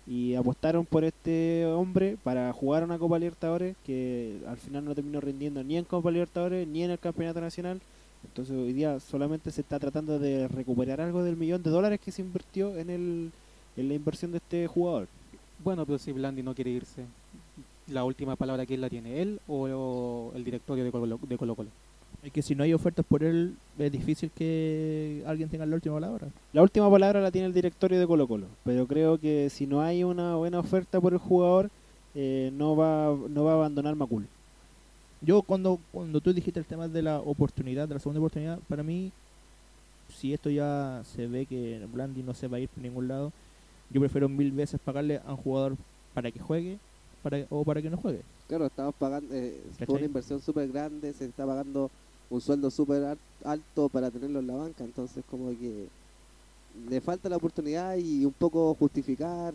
y apostaron por este hombre para jugar una Copa Libertadores que al final no terminó rindiendo ni en Copa Libertadores ni en el Campeonato Nacional. Entonces hoy día solamente se está tratando de recuperar algo del millón de dólares que se invirtió en, el, en la inversión de este jugador. Bueno, pero si Blandi no quiere irse, la última palabra, ¿quién la tiene? ¿Él o, el directorio de Colo, de Colo Colo? Es que si no hay ofertas por él, es difícil que alguien tenga la última palabra. La última palabra la tiene el directorio de Colo Colo, pero creo que si no hay una buena oferta por el jugador, eh, no, va, no va a abandonar Macul. Yo cuando, cuando tú dijiste el tema de la oportunidad, de la segunda oportunidad, para mí, si esto ya se ve que Blandi no se va a ir por ningún lado, yo prefiero mil veces pagarle a un jugador para que juegue para, o para que no juegue. Claro, estamos pagando, eh, una inversión súper grande, se está pagando un sueldo súper al- alto para tenerlo en la banca, entonces como que le falta la oportunidad y un poco justificar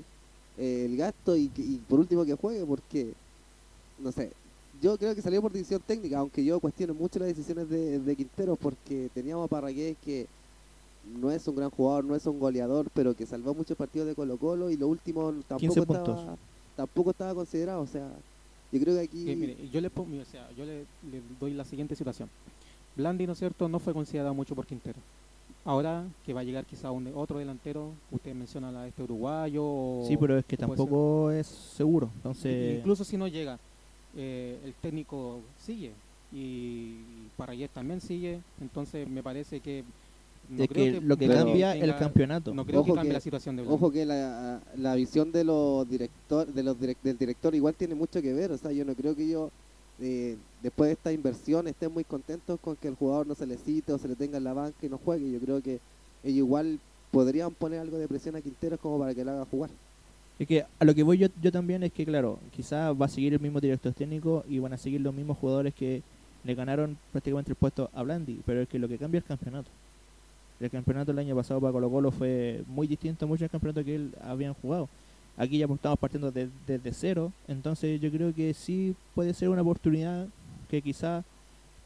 eh, el gasto y, por último que juegue, porque, no sé, yo creo que salió por decisión técnica, aunque yo cuestiono mucho las decisiones de, de Quintero, porque teníamos a Parragués que no es un gran jugador, no es un goleador, pero que salvó muchos partidos de Colo Colo y lo último 15 tampoco estaba, tampoco estaba considerado, o sea, yo creo que aquí... Que, mire, yo le pongo, o sea, yo le, le doy la siguiente situación. Blandi, ¿no es cierto?, no fue considerado mucho por Quintero. Ahora que va a llegar quizá un, otro delantero, usted menciona a este uruguayo. o- Sí, pero es que tampoco es seguro. Entonces, Incluso si no llega, eh, el técnico sigue y Parragués también sigue. Entonces me parece que. No es creo que lo que cambia tenga- el campeonato. No creo que Ojo cambie que- la situación de. Ojo que la, la visión de los director, de los direc- del director igual tiene mucho que ver, o sea, yo no creo que ellos eh, después de esta inversión estén muy contentos con que el jugador no se le cite o se le tenga en la banca y no juegue. Yo creo que ellos igual podrían poner algo de presión a Quinteros como para que lo haga jugar. Es que a lo que voy yo, yo también es que, claro, quizás va a seguir el mismo director técnico y van a seguir los mismos jugadores que le ganaron prácticamente el puesto a Blandi, pero es que lo que cambia es el campeonato. El campeonato el año pasado para Colo Colo fue muy distinto a muchos del campeonato que él habían jugado. Aquí ya estamos partiendo de- desde cero, entonces yo creo que sí puede ser una oportunidad que quizás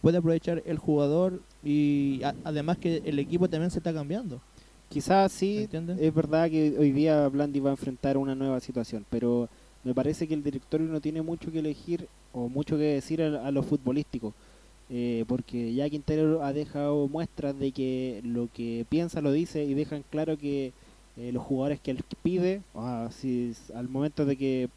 puede aprovechar el jugador y a- además que el equipo también se está cambiando. Quizás ¿Me sí, es verdad que hoy día Blandi va a enfrentar una nueva situación, pero me parece que el directorio no tiene mucho que elegir o mucho que decir a, a lo futbolístico, eh, porque ya Quintero ha dejado muestras de que lo que piensa lo dice y dejan claro que eh, los jugadores que él pide, ah, si al momento de que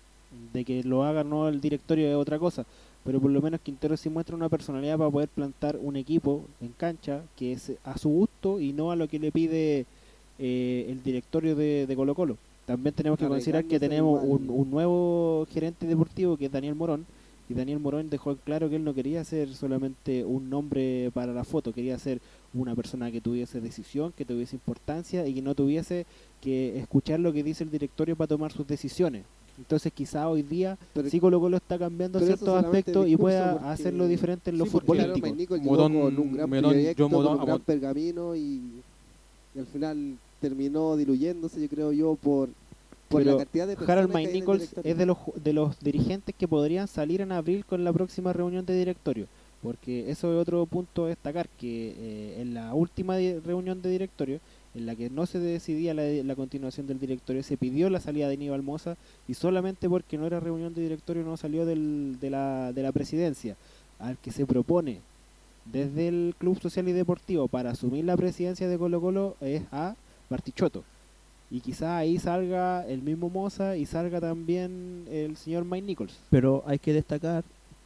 de que lo haga no el directorio es otra cosa, pero por lo menos Quintero sí muestra una personalidad para poder plantar un equipo en cancha que es a su gusto y no a lo que le pide eh, el directorio de, de Colo Colo. También tenemos que considerar que tenemos un, un nuevo gerente deportivo que es Daniel Morón y Daniel Morón dejó claro que él no quería ser solamente un nombre para la foto, quería ser una persona que tuviese decisión, que tuviese importancia y que no tuviese que escuchar lo que dice el directorio para tomar sus decisiones. Entonces quizá hoy día Pero- sí Colo Colo está cambiando ciertos aspectos y pueda porque- hacerlo diferente en lo Sí, Claro, futbolístico. Con un gran proyecto, yo Morón- con un gran pergamino y, y al final terminó diluyéndose, yo creo yo, por por Pero la cantidad de personas Harold el Nichols es de los, de los dirigentes que podrían salir en abril con la próxima reunión de directorio. Porque eso es otro punto a destacar, que eh, en la última reunión de directorio, en la que no se decidía la, la continuación del directorio, se pidió la salida de Aníbal Moza y solamente porque no era reunión de directorio no salió del- de, la, de la presidencia. Al que se propone desde el Club Social y Deportivo para asumir la presidencia de Colo Colo es a Bartichotto. Y quizá ahí salga el mismo Moza y salga también el señor Mike Nichols. Pero hay que destacar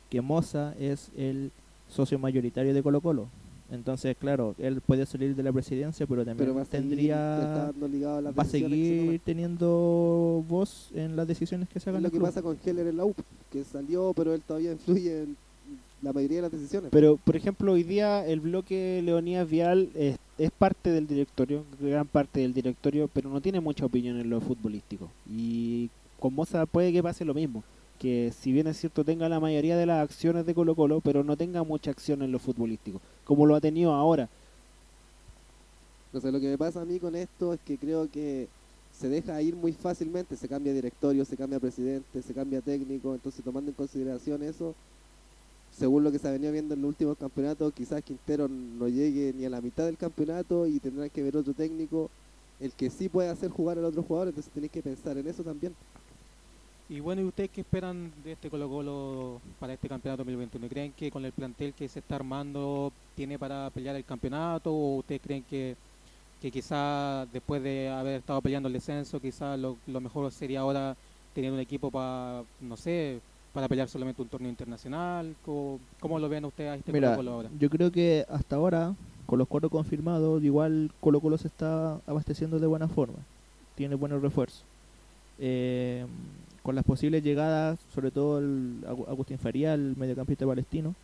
que Moza es el socio mayoritario de Colo Colo. Entonces, claro, él puede salir de la presidencia, pero también pero tendría ligado a va a seguir toman. teniendo voz en las decisiones que se hagan Es lo que club. pasa con Heller en la UP, que salió, pero él todavía influye en la mayoría de las decisiones. Pero, por ejemplo, hoy día el bloque Leonidas Vial es, es parte del directorio, gran parte del directorio, pero no tiene mucha opinión en lo futbolístico. Y con Moza puede que pase lo mismo. Que si bien es cierto tenga la mayoría de las acciones de Colo Colo, pero no tenga mucha acción en lo futbolístico, como lo ha tenido ahora. Entonces lo que me pasa a mí con esto es que creo que se deja ir muy fácilmente, se cambia directorio, se cambia presidente, se cambia técnico, entonces tomando en consideración eso, según lo que se ha venido viendo en los últimos campeonatos, quizás Quintero no llegue ni a la mitad del campeonato y tendrán que ver otro técnico, el que sí puede hacer jugar al otro jugador, entonces tenéis que pensar en eso también. Y bueno, ¿y ustedes qué esperan de este Colo Colo para este campeonato 2021? ¿Creen que con el plantel que se está armando tiene para pelear el campeonato o ustedes creen que, que quizá después de haber estado peleando el descenso, quizá lo, lo mejor sería ahora tener un equipo para, no sé, para pelear solamente un torneo internacional? ¿Cómo, cómo lo ven ustedes a este Mira, Colo Colo ahora? yo creo que hasta ahora, con los cuatro confirmados, igual Colo Colo se está abasteciendo de buena forma. Tiene buenos refuerzos. Eh, con las posibles llegadas, sobre todo el Agu- Agustín Faría, el mediocampista palestino,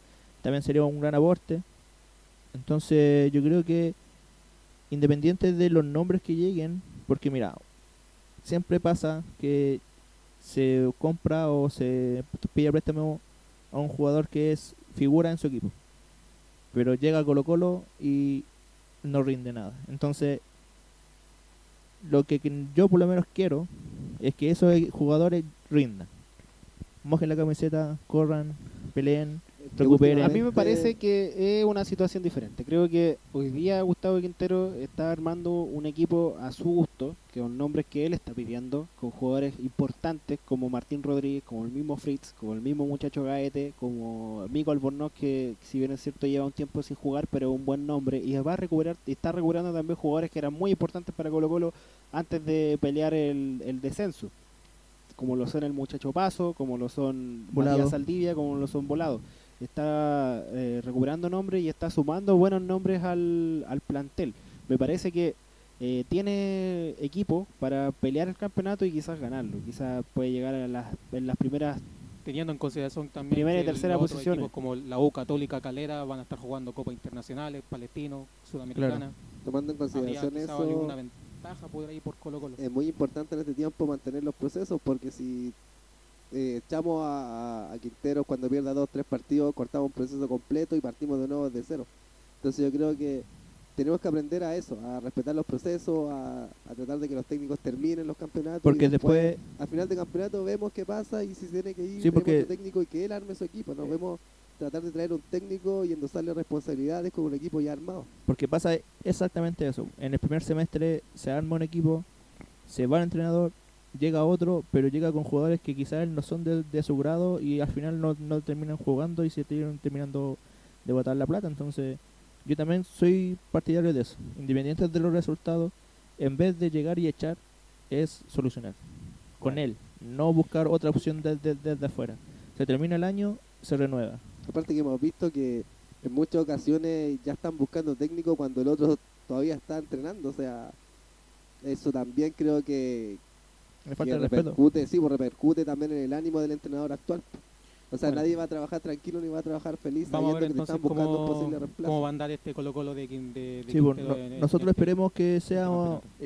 también sería un gran aporte. Entonces yo creo que independiente de los nombres que lleguen, porque mira, siempre pasa que se compra o se pide préstamo a un jugador que es figura en su equipo. Pero llega a Colo Colo y no rinde nada. Entonces, lo que yo por lo menos quiero es que esos jugadores rindan. Mojen la camiseta, corran, peleen. Recuperen. A mí me últimamente- parece que es una situación diferente. Creo que hoy día Gustavo Quintero está armando un equipo a su gusto, que con nombres que él está pidiendo, con jugadores importantes como Martín Rodríguez, como el mismo Fritz, como el mismo muchacho Gaete, como Mico Albornoz, que si bien es cierto lleva un tiempo sin jugar, pero es un buen nombre, y va a recuperar, y está recuperando también jugadores que eran muy importantes para Colo Colo antes de pelear el, el descenso. Como lo son el muchacho Paso, como lo son. Matías Saldivia, como lo son Volado está eh, recuperando nombres y está sumando buenos nombres al, al plantel. Me parece que eh, tiene equipo para pelear el campeonato y quizás ganarlo. Quizás puede llegar a las, en las primeras... Teniendo en consideración también Primera y que tercera equipos como la U Católica Calera van a estar jugando Copas Internacionales, Palestino, Sudamericana. Tomando en consideración eso, alguna ventaja por ahí por Colo Colo. es muy importante en este tiempo mantener los procesos porque si eh, echamos a, a- a Quintero cuando pierda dos tres partidos cortamos un proceso completo y partimos de nuevo de cero. Entonces yo creo que tenemos que aprender a eso a respetar los procesos a, a tratar de que los técnicos terminen los campeonatos Porque después, al final del campeonato vemos qué pasa y si se tiene que ir Sí, porque- otro técnico y que él arme su equipo. Nos vemos tratar de traer un técnico y endosarle responsabilidades con un equipo ya armado. Porque pasa exactamente eso. En el primer semestre se arma un equipo, se va el entrenador, llega otro, pero llega con jugadores que quizás no son de, de su grado y al final no, no terminan jugando y se terminan terminando de botar la plata. Entonces, yo también soy partidario de eso. Independiente de los resultados, en vez de llegar y echar, es solucionar con él, no buscar otra opción desde, desde afuera. Se termina el año, se renueva. Aparte que hemos visto que en muchas ocasiones ya están buscando técnico cuando el otro todavía está entrenando, o sea, eso también creo que, Me que falta el respeto. repercute, sí, pues repercute también en el ánimo del entrenador actual. O sea, Bueno. nadie va a trabajar tranquilo ni va a trabajar feliz Vamos a ver entonces buscando un cómo, posible reemplazo. cómo va a andar este Colo Colo de, Quin- de, de Sí, pues, Quintero no- en- en nosotros este- esperemos que sea,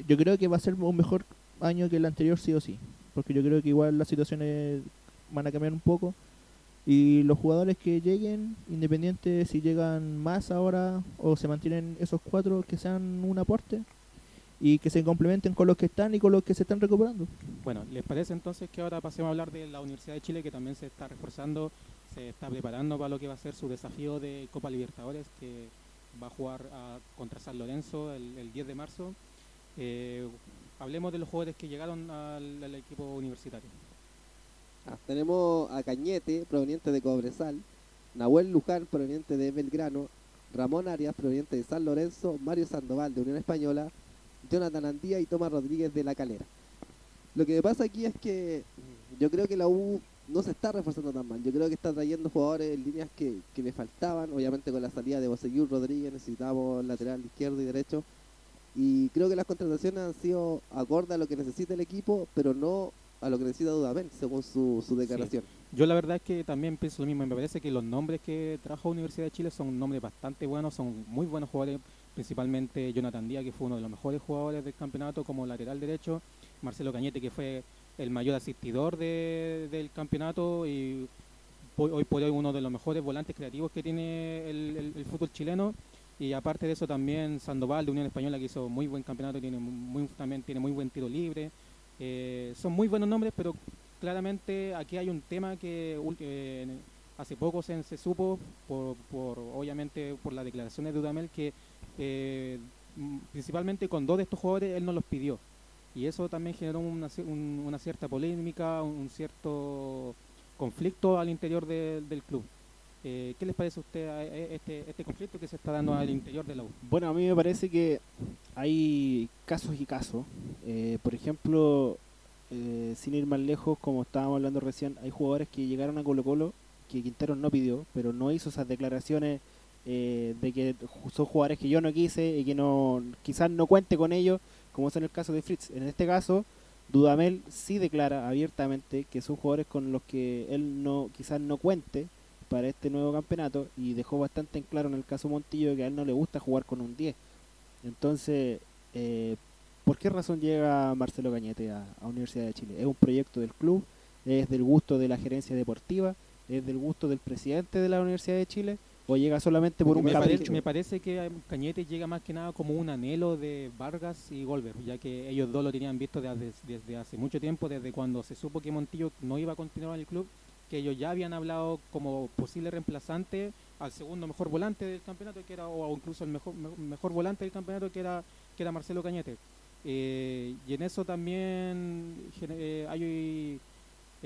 yo creo que va a ser un mejor año que el anterior sí o sí, porque yo creo que igual las situaciones van a cambiar un poco y los jugadores que lleguen, independiente si llegan más ahora o se mantienen esos cuatro, que sean un aporte y que se complementen con los que están y con los que se están recuperando. Bueno, ¿les parece entonces que ahora pasemos a hablar de la Universidad de Chile que también se está reforzando, se está preparando para lo que va a ser su desafío de Copa Libertadores que va a jugar a- contra San Lorenzo el, el 10 de marzo? Eh, hablemos de los jugadores que llegaron al, al equipo universitario. Ah, tenemos a Cañete, proveniente de Cobresal, Nahuel Luján, proveniente de Belgrano, Ramón Arias, proveniente de San Lorenzo, Mario Sandoval, de Unión Española, Jonathan Andía y Tomás Rodríguez de La Calera. Lo que me pasa aquí es que yo creo que la U no se está reforzando tan mal. Yo creo que está trayendo jugadores en líneas que, que le faltaban. Obviamente con la salida de Boseyur Rodríguez necesitamos lateral izquierdo y derecho. Y creo que las contrataciones han sido acorde a lo que necesita el equipo, pero no a lo que necesita Dudamel, según su, su declaración. Yo la verdad es que también pienso lo mismo, me parece que los nombres que trajo Universidad de Chile son nombres bastante buenos, son muy buenos jugadores, principalmente Jonathan Díaz, que fue uno de los mejores jugadores del campeonato como lateral derecho, Marcelo Cañete, que fue el mayor asistidor de- del campeonato y hoy, por hoy uno de los mejores volantes creativos que tiene el, el- el fútbol chileno. Y aparte de eso también Sandoval de Unión Española que hizo muy buen campeonato, tiene muy, también tiene muy buen tiro libre. Eh, son muy buenos nombres, pero claramente aquí hay un tema que eh, hace poco se, se supo, por, por, obviamente por las declaraciones de Dudamel, que eh, m- principalmente con dos de estos jugadores él no los pidió. Y eso también generó una, una cierta polémica, un cierto conflicto al interior de- del club. Eh, ¿Qué les parece a usted a este, este conflicto que se está dando al interior de la U? Bueno, a mí me parece que hay casos y casos. Eh, por ejemplo, eh, sin ir más lejos, como estábamos hablando recién, hay jugadores que llegaron a Colo Colo que Quintero no pidió, pero no hizo esas declaraciones eh, de que son jugadores que yo no quise y que no quizás no cuente con ellos, como es en el caso de Fritz. En este caso, Dudamel sí declara abiertamente que son jugadores con los que él no quizás no cuente para este nuevo campeonato y dejó bastante en claro en el caso Montillo que a él no le gusta jugar con un 10. Entonces, eh, ¿por qué razón llega Marcelo Cañete a, a Universidad de Chile? ¿Es un proyecto del club? ¿Es del gusto de la gerencia deportiva? ¿Es del gusto del presidente de la Universidad de Chile? ¿O llega solamente por un me, capricho? parece, me parece que Cañete llega más que nada como un anhelo de Vargas y Golver, ya que ellos dos lo tenían visto desde, desde hace mucho tiempo, desde cuando se supo que Montillo no iba a continuar en el club, que ellos ya habían hablado como posible reemplazante al segundo mejor volante del campeonato, que era o incluso el mejor me- mejor volante del campeonato, que era que era Marcelo Cañete. Eh, y en eso también eh, hay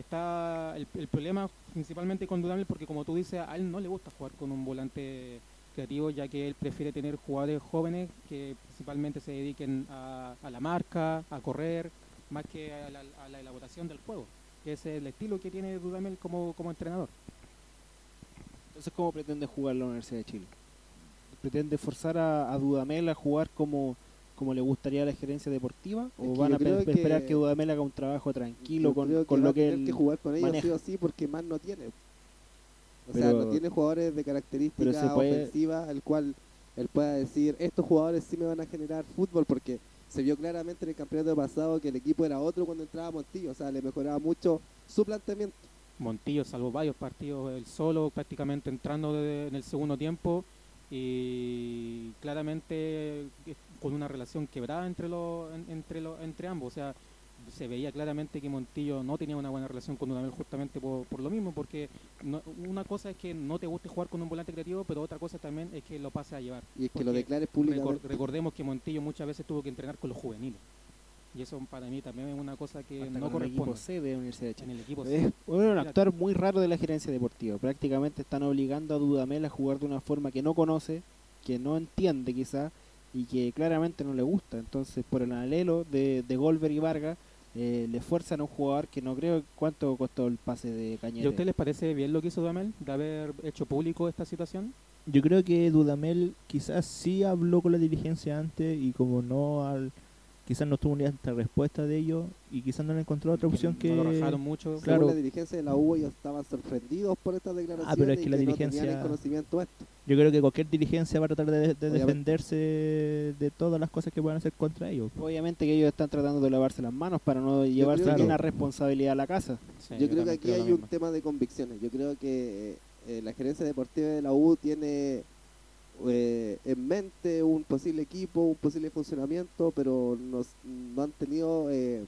está el, problema principalmente con Dudamel porque como tú dices a él no le gusta jugar con un volante creativo ya que él prefiere tener jugadores jóvenes que principalmente se dediquen a, la marca, a correr, más que a la, a la elaboración del juego, que es el estilo que tiene Dudamel como, como entrenador. Entonces, ¿cómo pretende jugar la Universidad de Chile? ¿Pretende forzar a Dudamel a jugar como, como le gustaría a la gerencia deportiva? ¿O Es que van a pe- creo que- esperar que Dudamel haga un trabajo tranquilo con, lo a que tener él que jugar con ellos maneja? sí o sí porque más no tiene. O sea, no tiene jugadores de se puede- ofensivas al cual él pueda decir, estos jugadores sí me van a generar fútbol porque se vio claramente en el campeonato pasado que el equipo era otro cuando entraba Montillo, o sea, le mejoraba mucho su planteamiento. Montillo salvó varios partidos él solo, prácticamente entrando de- en el segundo tiempo y claramente con una relación quebrada entre los en- entre los entre ambos, o sea, se veía claramente que Montillo no tenía una buena relación con Dudamel justamente por, por lo mismo, porque no- una cosa es que no te guste jugar con un volante creativo, pero otra cosa también es que lo pase a llevar. Y es que lo declares públicamente. recordemos que Montillo muchas veces tuvo que entrenar con los juveniles. Y eso para mí también es una cosa que hasta no con el equipo corresponde C de la Universidad de Chile. en el equipo. Es un actuar muy raro de la gerencia deportiva. Prácticamente están obligando a Dudamel a jugar de una forma que no conoce, que no entiende quizá y que claramente no le gusta. Entonces, por el alelo de, de Golver y Vargas, eh, le fuerzan a un jugador que no creo cuánto costó el pase de ¿Y Cañete. a usted les parece bien lo que hizo Dudamel de haber hecho público esta situación? Yo creo que Dudamel quizás sí habló con la dirigencia antes y como no al quizás no tuvo ni esta respuesta de ellos y quizás no le encontró otra opción que no lo rajaron mucho. Según claro. la dirigencia de la U ellos estaban sorprendidos por estas declaraciones Ah, pero es y que la no dirigencia- tenían el conocimiento de esto. yo creo que cualquier dirigencia va a tratar de, defenderse de todas las cosas que puedan hacer contra ellos. Obviamente que ellos están tratando de lavarse las manos para no llevarse que- una responsabilidad a la casa. Sí, yo creo que aquí hay un tema de convicciones. Yo creo que eh, la gerencia deportiva de la U tiene eh, en mente un posible equipo, un posible funcionamiento, pero no, han tenido eh,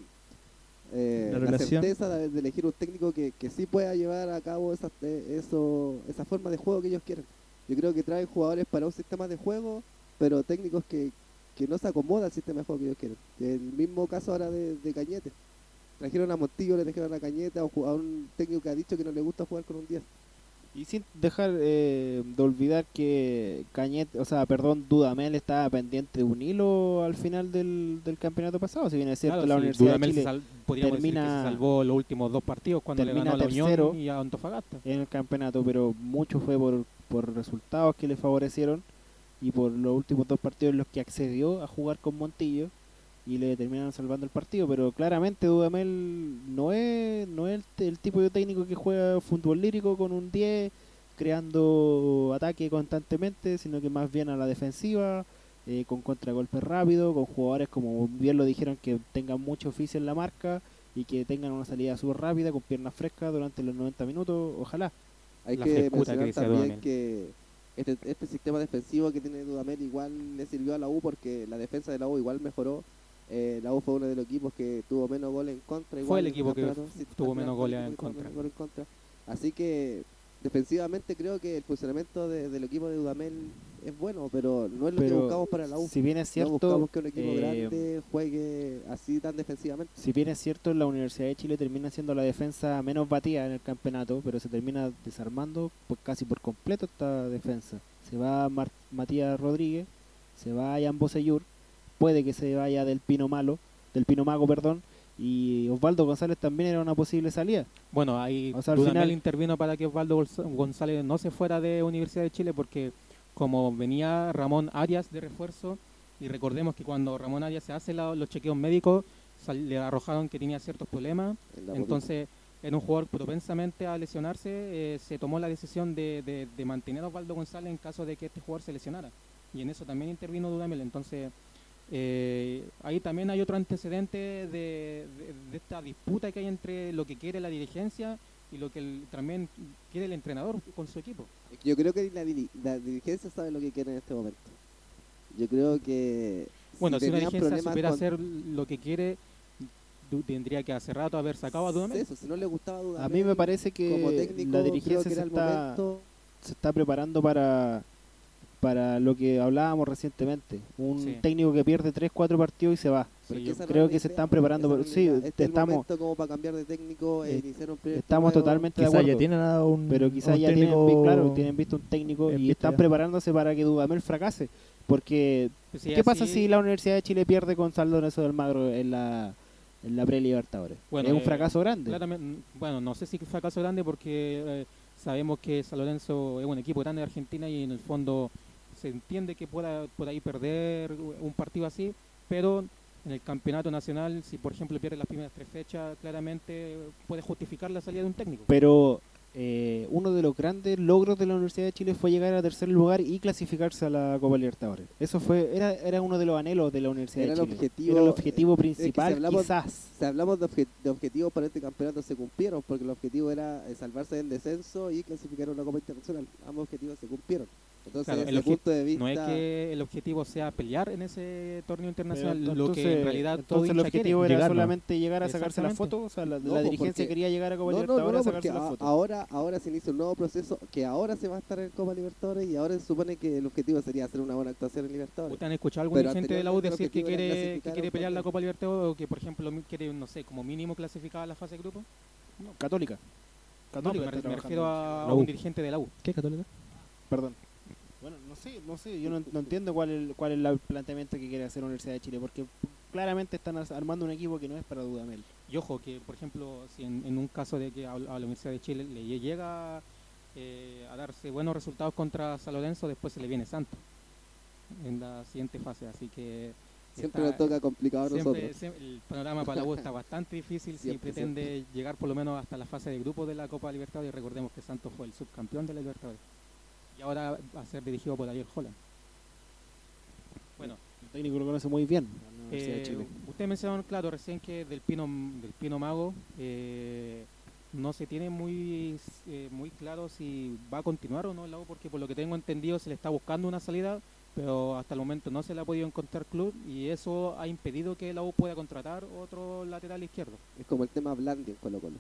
eh, La certeza de, de elegir un técnico que, que sí pueda llevar a cabo esa, eso, esa forma de juego que ellos quieren. Yo creo que traen jugadores para un sistema de juego, pero técnicos que, que no se acomoda al sistema de juego que ellos quieren. El mismo caso ahora de, de Cañete. Trajeron a Montillo, le trajeron a Cañete, ju- a un técnico que ha dicho que no le gusta jugar con un 10. Y sin dejar eh, de olvidar que Cañete, o sea, perdón, Dudamel estaba pendiente de un hilo al final del, del campeonato pasado, si bien es cierto, Claro, la sí, Universidad Dudamel de Chile sal- decir que termina- se salvó los últimos dos partidos cuando le ganó a la. Unión y a Antofagasta. en el campeonato, pero mucho fue por, por resultados que le favorecieron y por los últimos dos partidos en los que accedió a jugar con Montillo y le terminaron salvando el partido, pero claramente Dudamel no es, no es el, el tipo de técnico que juega fútbol lírico con un 10 creando ataque constantemente, sino que más bien a la defensiva, eh, con contragolpes rápidos, con jugadores como bien lo dijeron que tengan mucho oficio en la marca y que tengan una salida súper rápida, con piernas frescas durante los 90 minutos, ojalá. Hay La que mencionar también Dudamel. que este, este sistema defensivo que tiene Dudamel igual le sirvió a la U porque la defensa de la U igual mejoró. Eh, la U fue uno de los equipos que tuvo menos goles en contra. Fue igual el en equipo que campeonato. tuvo al final menos fue el goles equipo en que tuvo contra. menos goles en contra. Así que defensivamente creo que el funcionamiento de- del equipo de Dudamel es bueno, pero no es lo que buscamos para la U. Si bien es no cierto, buscamos que un equipo eh, grande juegue así tan defensivamente. si bien es cierto, la Universidad de Chile termina siendo la defensa menos batida en el campeonato, pero se termina desarmando pues, casi por completo esta defensa. Se va Mar- Matías Rodríguez, se va Jan Bosellur, puede que se vaya del Pino Malo, del Pino Mago, perdón, y Osvaldo González también era una posible salida. Bueno, ahí O sea, al final- intervino para que Osvaldo Gonz- González no se fuera de Universidad de Chile porque como venía Ramón Arias de refuerzo y recordemos que cuando Ramón Arias se hace la- los chequeos médicos sal- le arrojaron que tenía ciertos problemas, en entonces era un jugador propensamente a lesionarse, eh, se tomó la decisión de, de- de mantener a Osvaldo González en caso de que este jugador se lesionara. Y en eso también intervino Dudamel, entonces eh, ahí también hay otro antecedente de, de- de esta disputa que hay entre lo que quiere la dirigencia y lo que el- también quiere el entrenador con su equipo. Yo creo que la, diri- la dirigencia sabe lo que quiere en este momento. Yo creo que Bueno, si, una tenían dirigencia problemas supiera con- hacer lo que quiere, tendría que hace rato haber sacado a Dudamel. Eso, si no le gustaba A Dudamel, mí me parece que como técnico, la dirigencia que se está, momento se está preparando para para lo que hablábamos recientemente. Un Sí. técnico que pierde 3, 4 partidos y se va. Es yo creo es que se están preparando por- es sí. Este es el estamos- como para cambiar de técnico e Eh, iniciar un proyecto Estamos nuevo. totalmente de acuerdo. ya tienen a un pero quizás un ya tienen, técnico claro, tienen visto un técnico y están ya. preparándose para que Dudamel fracase. Porque, Pues ¿qué pasa así- si la Universidad de Chile pierde con Saldo Lorenzo del Magro en la, en la pre-Libertadores? Bueno, es un eh, fracaso grande. Claramente, bueno, no sé si fue fracaso grande porque eh, sabemos que San Lorenzo es un equipo grande de Argentina y en el fondo se entiende que pueda por ahí perder un partido así, pero en el campeonato nacional, si por ejemplo pierde las primeras tres fechas, claramente puede justificar la salida de un técnico. Pero eh, uno de los grandes logros de la Universidad de Chile fue llegar a tercer lugar y clasificarse a la Copa Libertadores. Eso fue era, era uno de los anhelos de la Universidad Era de el Chile. objetivo- era el objetivo es que si principal, hablamos- quizás. Si hablamos de, obje- de objetivos para este campeonato se cumplieron, porque el objetivo era eh, salvarse del descenso y clasificar a una Copa Internacional. Ambos objetivos se cumplieron. Entonces, Claro, desde el punto de vista, No es que el objetivo sea pelear en ese torneo internacional, lo que en realidad todo el objetivo era Llegar, ¿no? solamente llegar a sacarse la Exactamente. foto. O sea, la, No, la pues, dirigencia porque- quería llegar a Copa No, no, no, Libertadores no, a sacarse porque la a- foto. ahora, ahora se inicia un nuevo proceso que ahora se va a estar en Copa Libertadores y ahora se supone que el objetivo sería hacer una buena actuación en Libertadores. ¿Usted han escuchado a algún dirigente de la U decir que quiere, que quiere pelear la. Copa Libertadores o que, por ejemplo, quiere, no sé, como mínimo clasificar a la fase de grupo? Católica. No, Católica me, me refiero a, un dirigente de la U. ¿Qué católica? Perdón. Bueno, no sé, yo no, no entiendo cuál es, cuál es el planteamiento que quiere hacer la Universidad de Chile, porque claramente están armando un equipo que no es para Dudamel. Y ojo, que por ejemplo, si en, en un caso de que a, a la Universidad de Chile le lle- llega eh, a darse buenos resultados contra San Lorenzo, después se le viene Santo en la siguiente fase. Así que Siempre está- nos toca complicado a siempre- nosotros. siempre el panorama para la U está bastante difícil si Siempre, pretende llegar por lo menos hasta la fase de grupo de la Copa Libertadores. Y recordemos que Santos fue el subcampeón de la Libertadores. Y ahora va a ser dirigido por Ariel Holland. Bueno, El técnico lo conoce muy bien, la Universidad de eh, Chile. usted mencionó, claro, recién que del Pino, del Pino Mago, eh, no se tiene muy eh, muy claro si va a continuar o no el la U, porque por lo que tengo entendido se le está buscando una salida, pero hasta el momento no se le ha podido encontrar club y eso ha impedido que la U pueda contratar otro lateral izquierdo. Es como el tema Blandi en Colo Colo.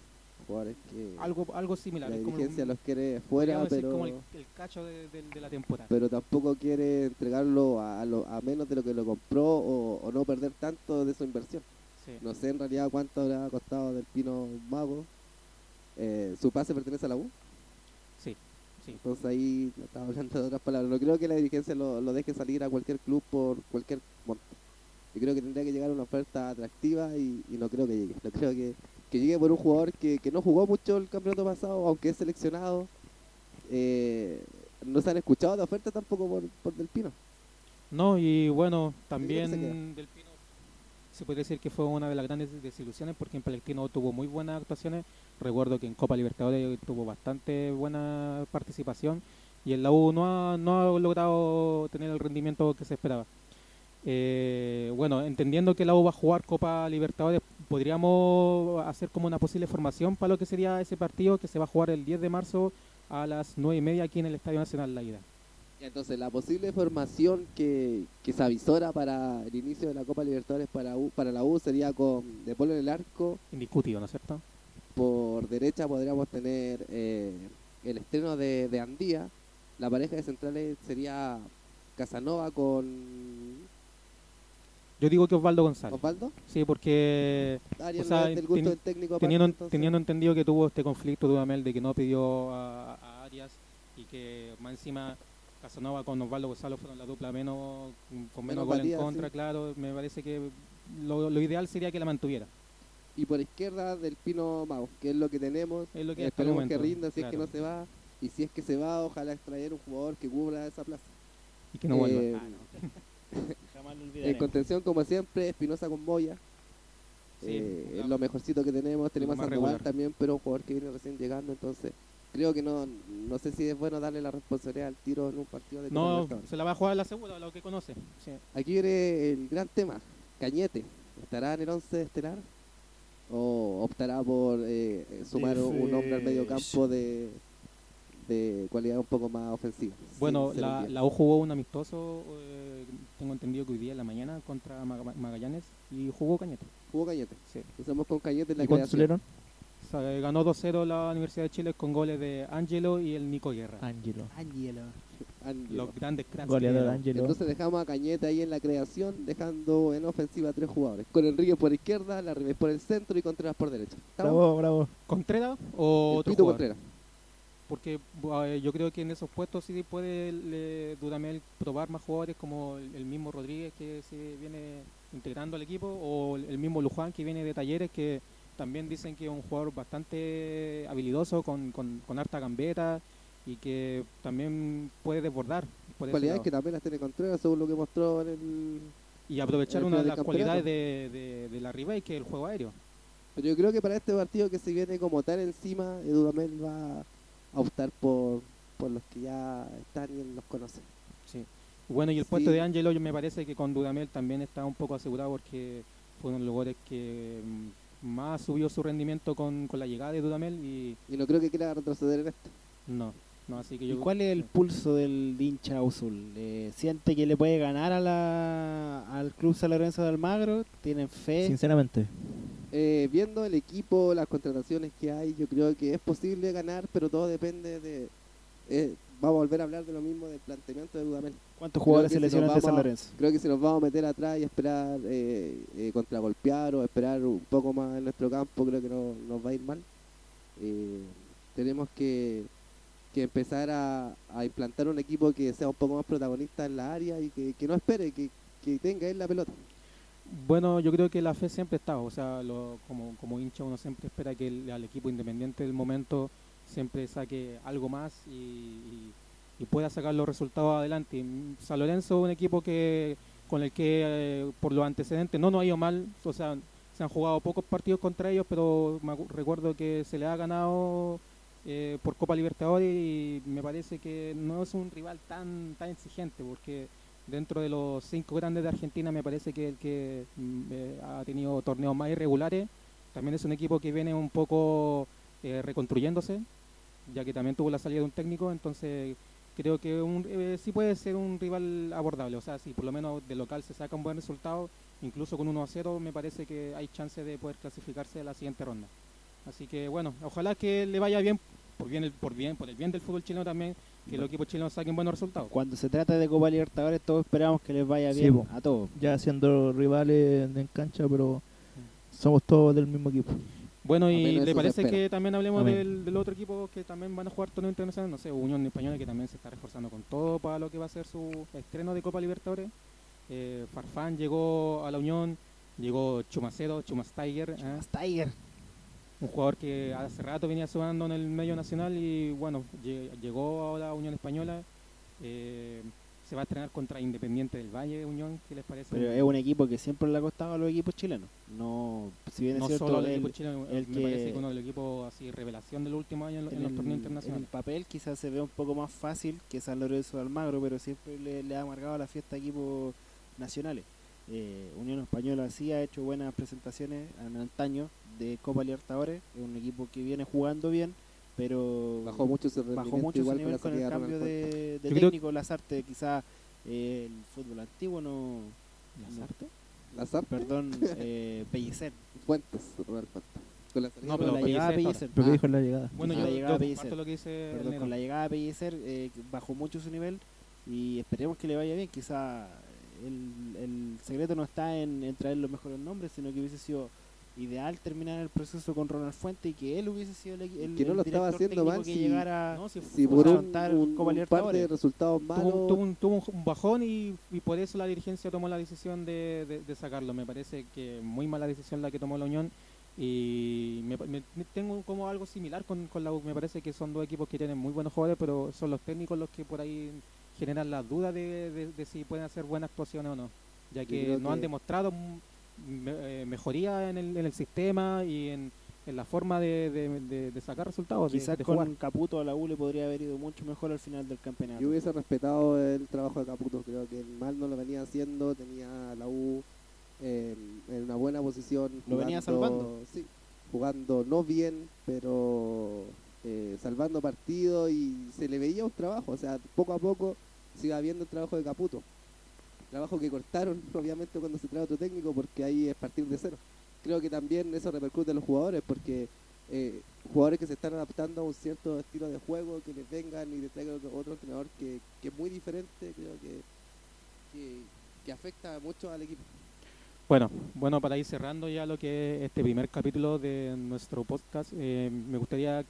Jugadores que Algo algo similar. la como- dirigencia los quiere fuera, pero, como el, el cacho de, de- de la temporada. pero tampoco quiere entregarlo a, a lo- a menos de lo que lo compró o, o no perder tanto de su inversión. Sí. No sé en realidad cuánto habrá costado del Pino Mago. Eh, ¿Su pase pertenece a la U? Sí, sí. Entonces ahí estaba hablando de otras palabras. No creo que la dirigencia lo, lo deje salir a cualquier club por cualquier monto. Yo creo que tendría que llegar una oferta atractiva y, y no creo que llegue. No creo que, que llegue por un jugador que, que no jugó mucho el campeonato pasado, aunque es seleccionado. Eh, no se han escuchado de oferta tampoco por, por Del Pino. No, y bueno, también. Del Pino se puede decir que fue una de las grandes desilusiones porque en Palestino tuvo muy buenas actuaciones. Recuerdo que en Copa Libertadores tuvo bastante buena participación y en la U no ha, no ha logrado tener el rendimiento que se esperaba. Eh, bueno, entendiendo que la U va a jugar Copa Libertadores, podríamos hacer como una posible formación para lo que sería ese partido que se va a jugar el 10 de marzo a las 9 y media aquí en el Estadio Nacional La Ida. Entonces la posible formación que, que se avisora para el inicio de la Copa Libertadores para, U- para la U sería con De Polo en el arco. Indiscutido, ¿no es cierto? Por derecha podríamos tener eh, el estreno de, de Andía. La pareja de centrales sería Casanova con Yo digo que Osvaldo González. Osvaldo. Sí, porque Ariel O sea, del gusto del técnico. aparte, teniendo, entonces. teniendo entendido que tuvo este conflicto Dudamel de que no pidió a, a Arias y que más encima Casanova con Osvaldo Gonzalo fueron la dupla menos con menos Menos gol en contra, sí. claro, me parece que lo, lo ideal sería que la mantuviera. Y por izquierda del Pino Mago, que es lo que tenemos. Es lo que el Esperemos que rinda si es que no se va. Y si es que se va, ojalá extraer un jugador que cubra esa plaza. Y que no vuelva. Eh, Ah, no. Jamás lo En contención, como siempre, Espinosa con Boya. Sí, Eh, es lo mejorcito que tenemos. Tenemos a Sandoval también, pero un jugador que viene recién llegando. Entonces, creo que no no sé si es bueno darle la responsabilidad al tiro en un partido de No, se la va a jugar la segunda, lo que conoce. Sí. Aquí viene el gran tema. Cañete. ¿Estará en el 11 estelar? ¿O optará por eh, eh, sumar un un hombre al medio campo de, de cualidad un poco más ofensiva? Bueno, la, la U jugó un amistoso, eh, tengo entendido que hoy día en la mañana contra Maga- Magallanes y jugó Cañete. Jugó Cañete. Sí. Empezamos con Cañete en la ¿Y creación. O sea, ganó 2-0 la Universidad de Chile con goles de Angelo y el Nico Guerra. Ángelo. Ángelo. Ángelo. Los grandes cracks. Goleador Ángelo. Entonces dejamos a Cañete ahí en la creación, dejando en ofensiva a tres jugadores. Con Enrique por izquierda, la Ribes por el centro y Contreras por derecha. ¿Estamos? Bravo, bravo. ¿Contreras o El otro Pito jugador? Contreras. Porque eh, yo creo que en esos puestos sí puede le- Dudamel probar más jugadores como el, el mismo Rodríguez que se viene integrando al equipo o el, el mismo Luján que viene de Talleres que también dicen que es un jugador bastante habilidoso con, con, con harta gambeta y que también puede desbordar Cualidades que también las tiene Contreras, según lo que mostró en el... y aprovechar una de las cualidades de, de, de la Ribey que es el juego aéreo. Pero yo creo que para este partido que se viene como tal encima, Dudamel va a optar por, por los que ya están y él los conoce. Sí. Bueno, y el Sí. puesto de Angelo yo me parece que con Dudamel también está un poco asegurado porque fue uno de los jugadores que mm, más subió su rendimiento con, con la llegada de Dudamel y Y no creo que quiera retroceder en esto. no, no así que ¿Y yo cuál es el pulso del hincha azul? Eh, ¿Siente que le puede ganar a la, al Club San Lorenzo de Almagro? ¿Tienen fe? Sinceramente. Eh, viendo el equipo, las contrataciones que hay, yo creo que es posible ganar, pero todo depende de... eh, vamos a volver a hablar de lo mismo del planteamiento de Dudamel. ¿Cuántos jugadores se lesionan de San Lorenzo? Creo que si nos vamos a meter atrás y esperar eh, eh, contragolpear o esperar un poco más en nuestro campo, creo que no nos va a ir mal. Eh, tenemos que, que empezar a, a implantar un equipo que sea un poco más protagonista en la área y que, que no espere, que, que tenga él la pelota. Bueno, yo creo que la fe siempre está, o sea, lo- como, como hincha uno siempre espera que el, al equipo independiente del momento siempre saque algo más y, pueda sacar los resultados adelante. Y San Lorenzo es un equipo que con el que eh, por los antecedentes no nos ha ido mal, o sea, se han jugado pocos partidos contra ellos, pero recuerdo que se le ha ganado eh, por Copa Libertadores y me parece que no es un rival tan, tan exigente porque dentro de los cinco grandes de Argentina me parece que el que mm, eh, ha tenido torneos más irregulares también es un equipo que viene un poco eh, reconstruyéndose, ya que también tuvo la salida de un técnico, entonces creo que eh, sí puede ser un rival abordable. O sea, si por lo menos de local se saca un buen resultado, incluso con 1 a 0, me parece que hay chance de poder clasificarse a la siguiente ronda. Así que bueno, ojalá que le vaya bien, por bien, el, por bien, por el bien del fútbol chileno también, que los equipos chilenos saquen buenos resultados. Cuando se trata de Copa Libertadores, todos esperamos que les vaya Sí, bien po. a todos. Ya siendo rivales en cancha, pero somos todos del mismo equipo. Bueno, y le parece que también hablemos del, del otro equipo que también van a jugar torneo internacional, no sé, Unión Española, que también se está reforzando con todo para lo que va a ser su estreno de Copa Libertadores. Eh, Farfán llegó a la Unión, llegó Chumacero, Chumas Tiger, ¿eh? Un jugador que hace rato venía sonando en el medio nacional y bueno, lle- llegó a la Unión Española. eh, se va a estrenar contra Independiente del Valle, Unión, ¿qué les parece? Pero es un equipo que siempre le ha costado a los equipos chilenos. No, si bien es no cierto, solo al el- equipo chileno, el me que- parece que uno de los equipos así revelación del último año en, en en, los el, torneos en el internacionales. papel quizás se ve un poco más fácil que San Lorenzo de Almagro, pero siempre le, le ha amargado la fiesta a equipos nacionales. Eh, Unión Española sí ha hecho buenas presentaciones en antaño de Copa Libertadores, es un equipo que viene jugando bien, pero Bajó mucho su rendimiento bajó mucho su igual nivel con la el cambio de, de Yo creo- técnico, Lazarte quizás eh, el fútbol antiguo no... ¿Lazarte? Lazarte, Perdón, eh, Pellicer. Fuentes, Ronald Fuentes. Con la No, pero la llegada de Pellicer que Ah. dijo en la llegada. Bueno, yo, llegaba yo Pellicer. comparto lo que dice el Perdón, negro. con la llegada de Pellicer eh, bajó mucho su nivel y esperemos que le vaya bien. Quizá el, el secreto no está en, en traer los mejores nombres, sino que hubiese sido ideal terminar el proceso con Ronald Fuente y que él hubiese sido el, el, Que no el lo estaba haciendo mal, que si- llegara No, si por un, un- un par de resultados malos, tuvo, tuvo un, tuvo un bajón y, y por eso la dirigencia tomó la decisión de, de- de sacarlo. Me parece que muy mala decisión la que tomó la Unión y me, tengo como algo similar con, con la U. Me parece que son dos equipos que tienen muy buenos jugadores, pero son los técnicos los que por ahí generan las dudas de, de- de si pueden hacer buenas actuaciones o no, ya que no han demostrado me- eh, mejoría en el, en el sistema y en, en la forma de, de- de- de sacar resultados, Quizás de con jugar. Caputo a la U le podría haber ido mucho mejor al final del campeonato. yo hubiese respetado el trabajo de Caputo. Creo que mal no lo venía haciendo, tenía a la U eh, en una buena posición. Lo venía jugando- salvando. Sí, jugando no bien, pero eh, salvando partidos y se le veía un trabajo. O sea, poco a poco se iba viendo el trabajo de Caputo. Trabajo que cortaron, obviamente, cuando se trae otro técnico, porque ahí es partir de cero. Creo que también eso repercute en los jugadores, porque eh, jugadores que se están adaptando a un cierto estilo de juego, que les vengan y les traigan otro, entrenador que, que es muy diferente, creo que, que, que afecta mucho al equipo. Bueno, bueno, para ir cerrando ya lo que es este primer capítulo de nuestro podcast, eh, me gustaría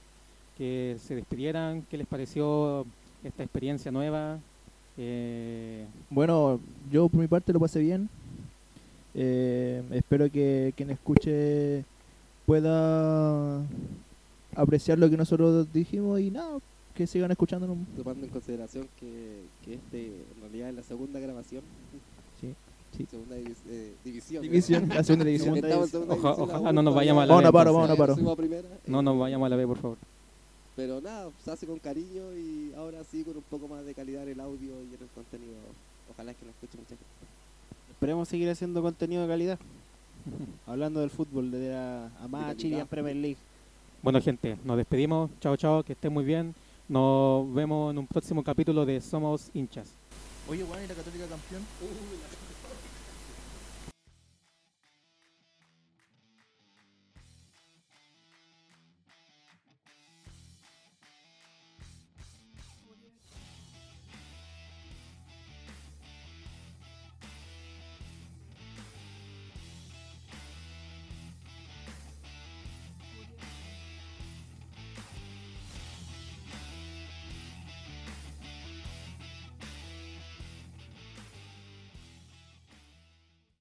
que se despidieran, qué les pareció esta experiencia nueva. Eh, Bueno, yo por mi parte lo pasé bien. Eh, espero que quien escuche pueda apreciar lo que nosotros dijimos y nada, que sigan escuchándonos. tomando en consideración que, que este en realidad es la segunda grabación. Sí, sí. Segunda divis- eh, división. División, la segunda división. Segunda Oja- división, ojalá no nos vayamos a la Vamos a vez, paro, vamos a paro. No nos vayamos a la B, por favor. Pero nada, se hace con cariño y ahora sí con un poco más de calidad en el audio y en el contenido. Ojalá que nos escuche mucha gente. Esperemos seguir haciendo contenido de calidad. Hablando del fútbol, de la amada calidad. Chilean Premier League. Bueno, gente, nos despedimos. Chao, chao, que estén muy bien. Nos vemos en un próximo capítulo de Somos Hinchas. Oye, bueno, ¿y la Católica campeón?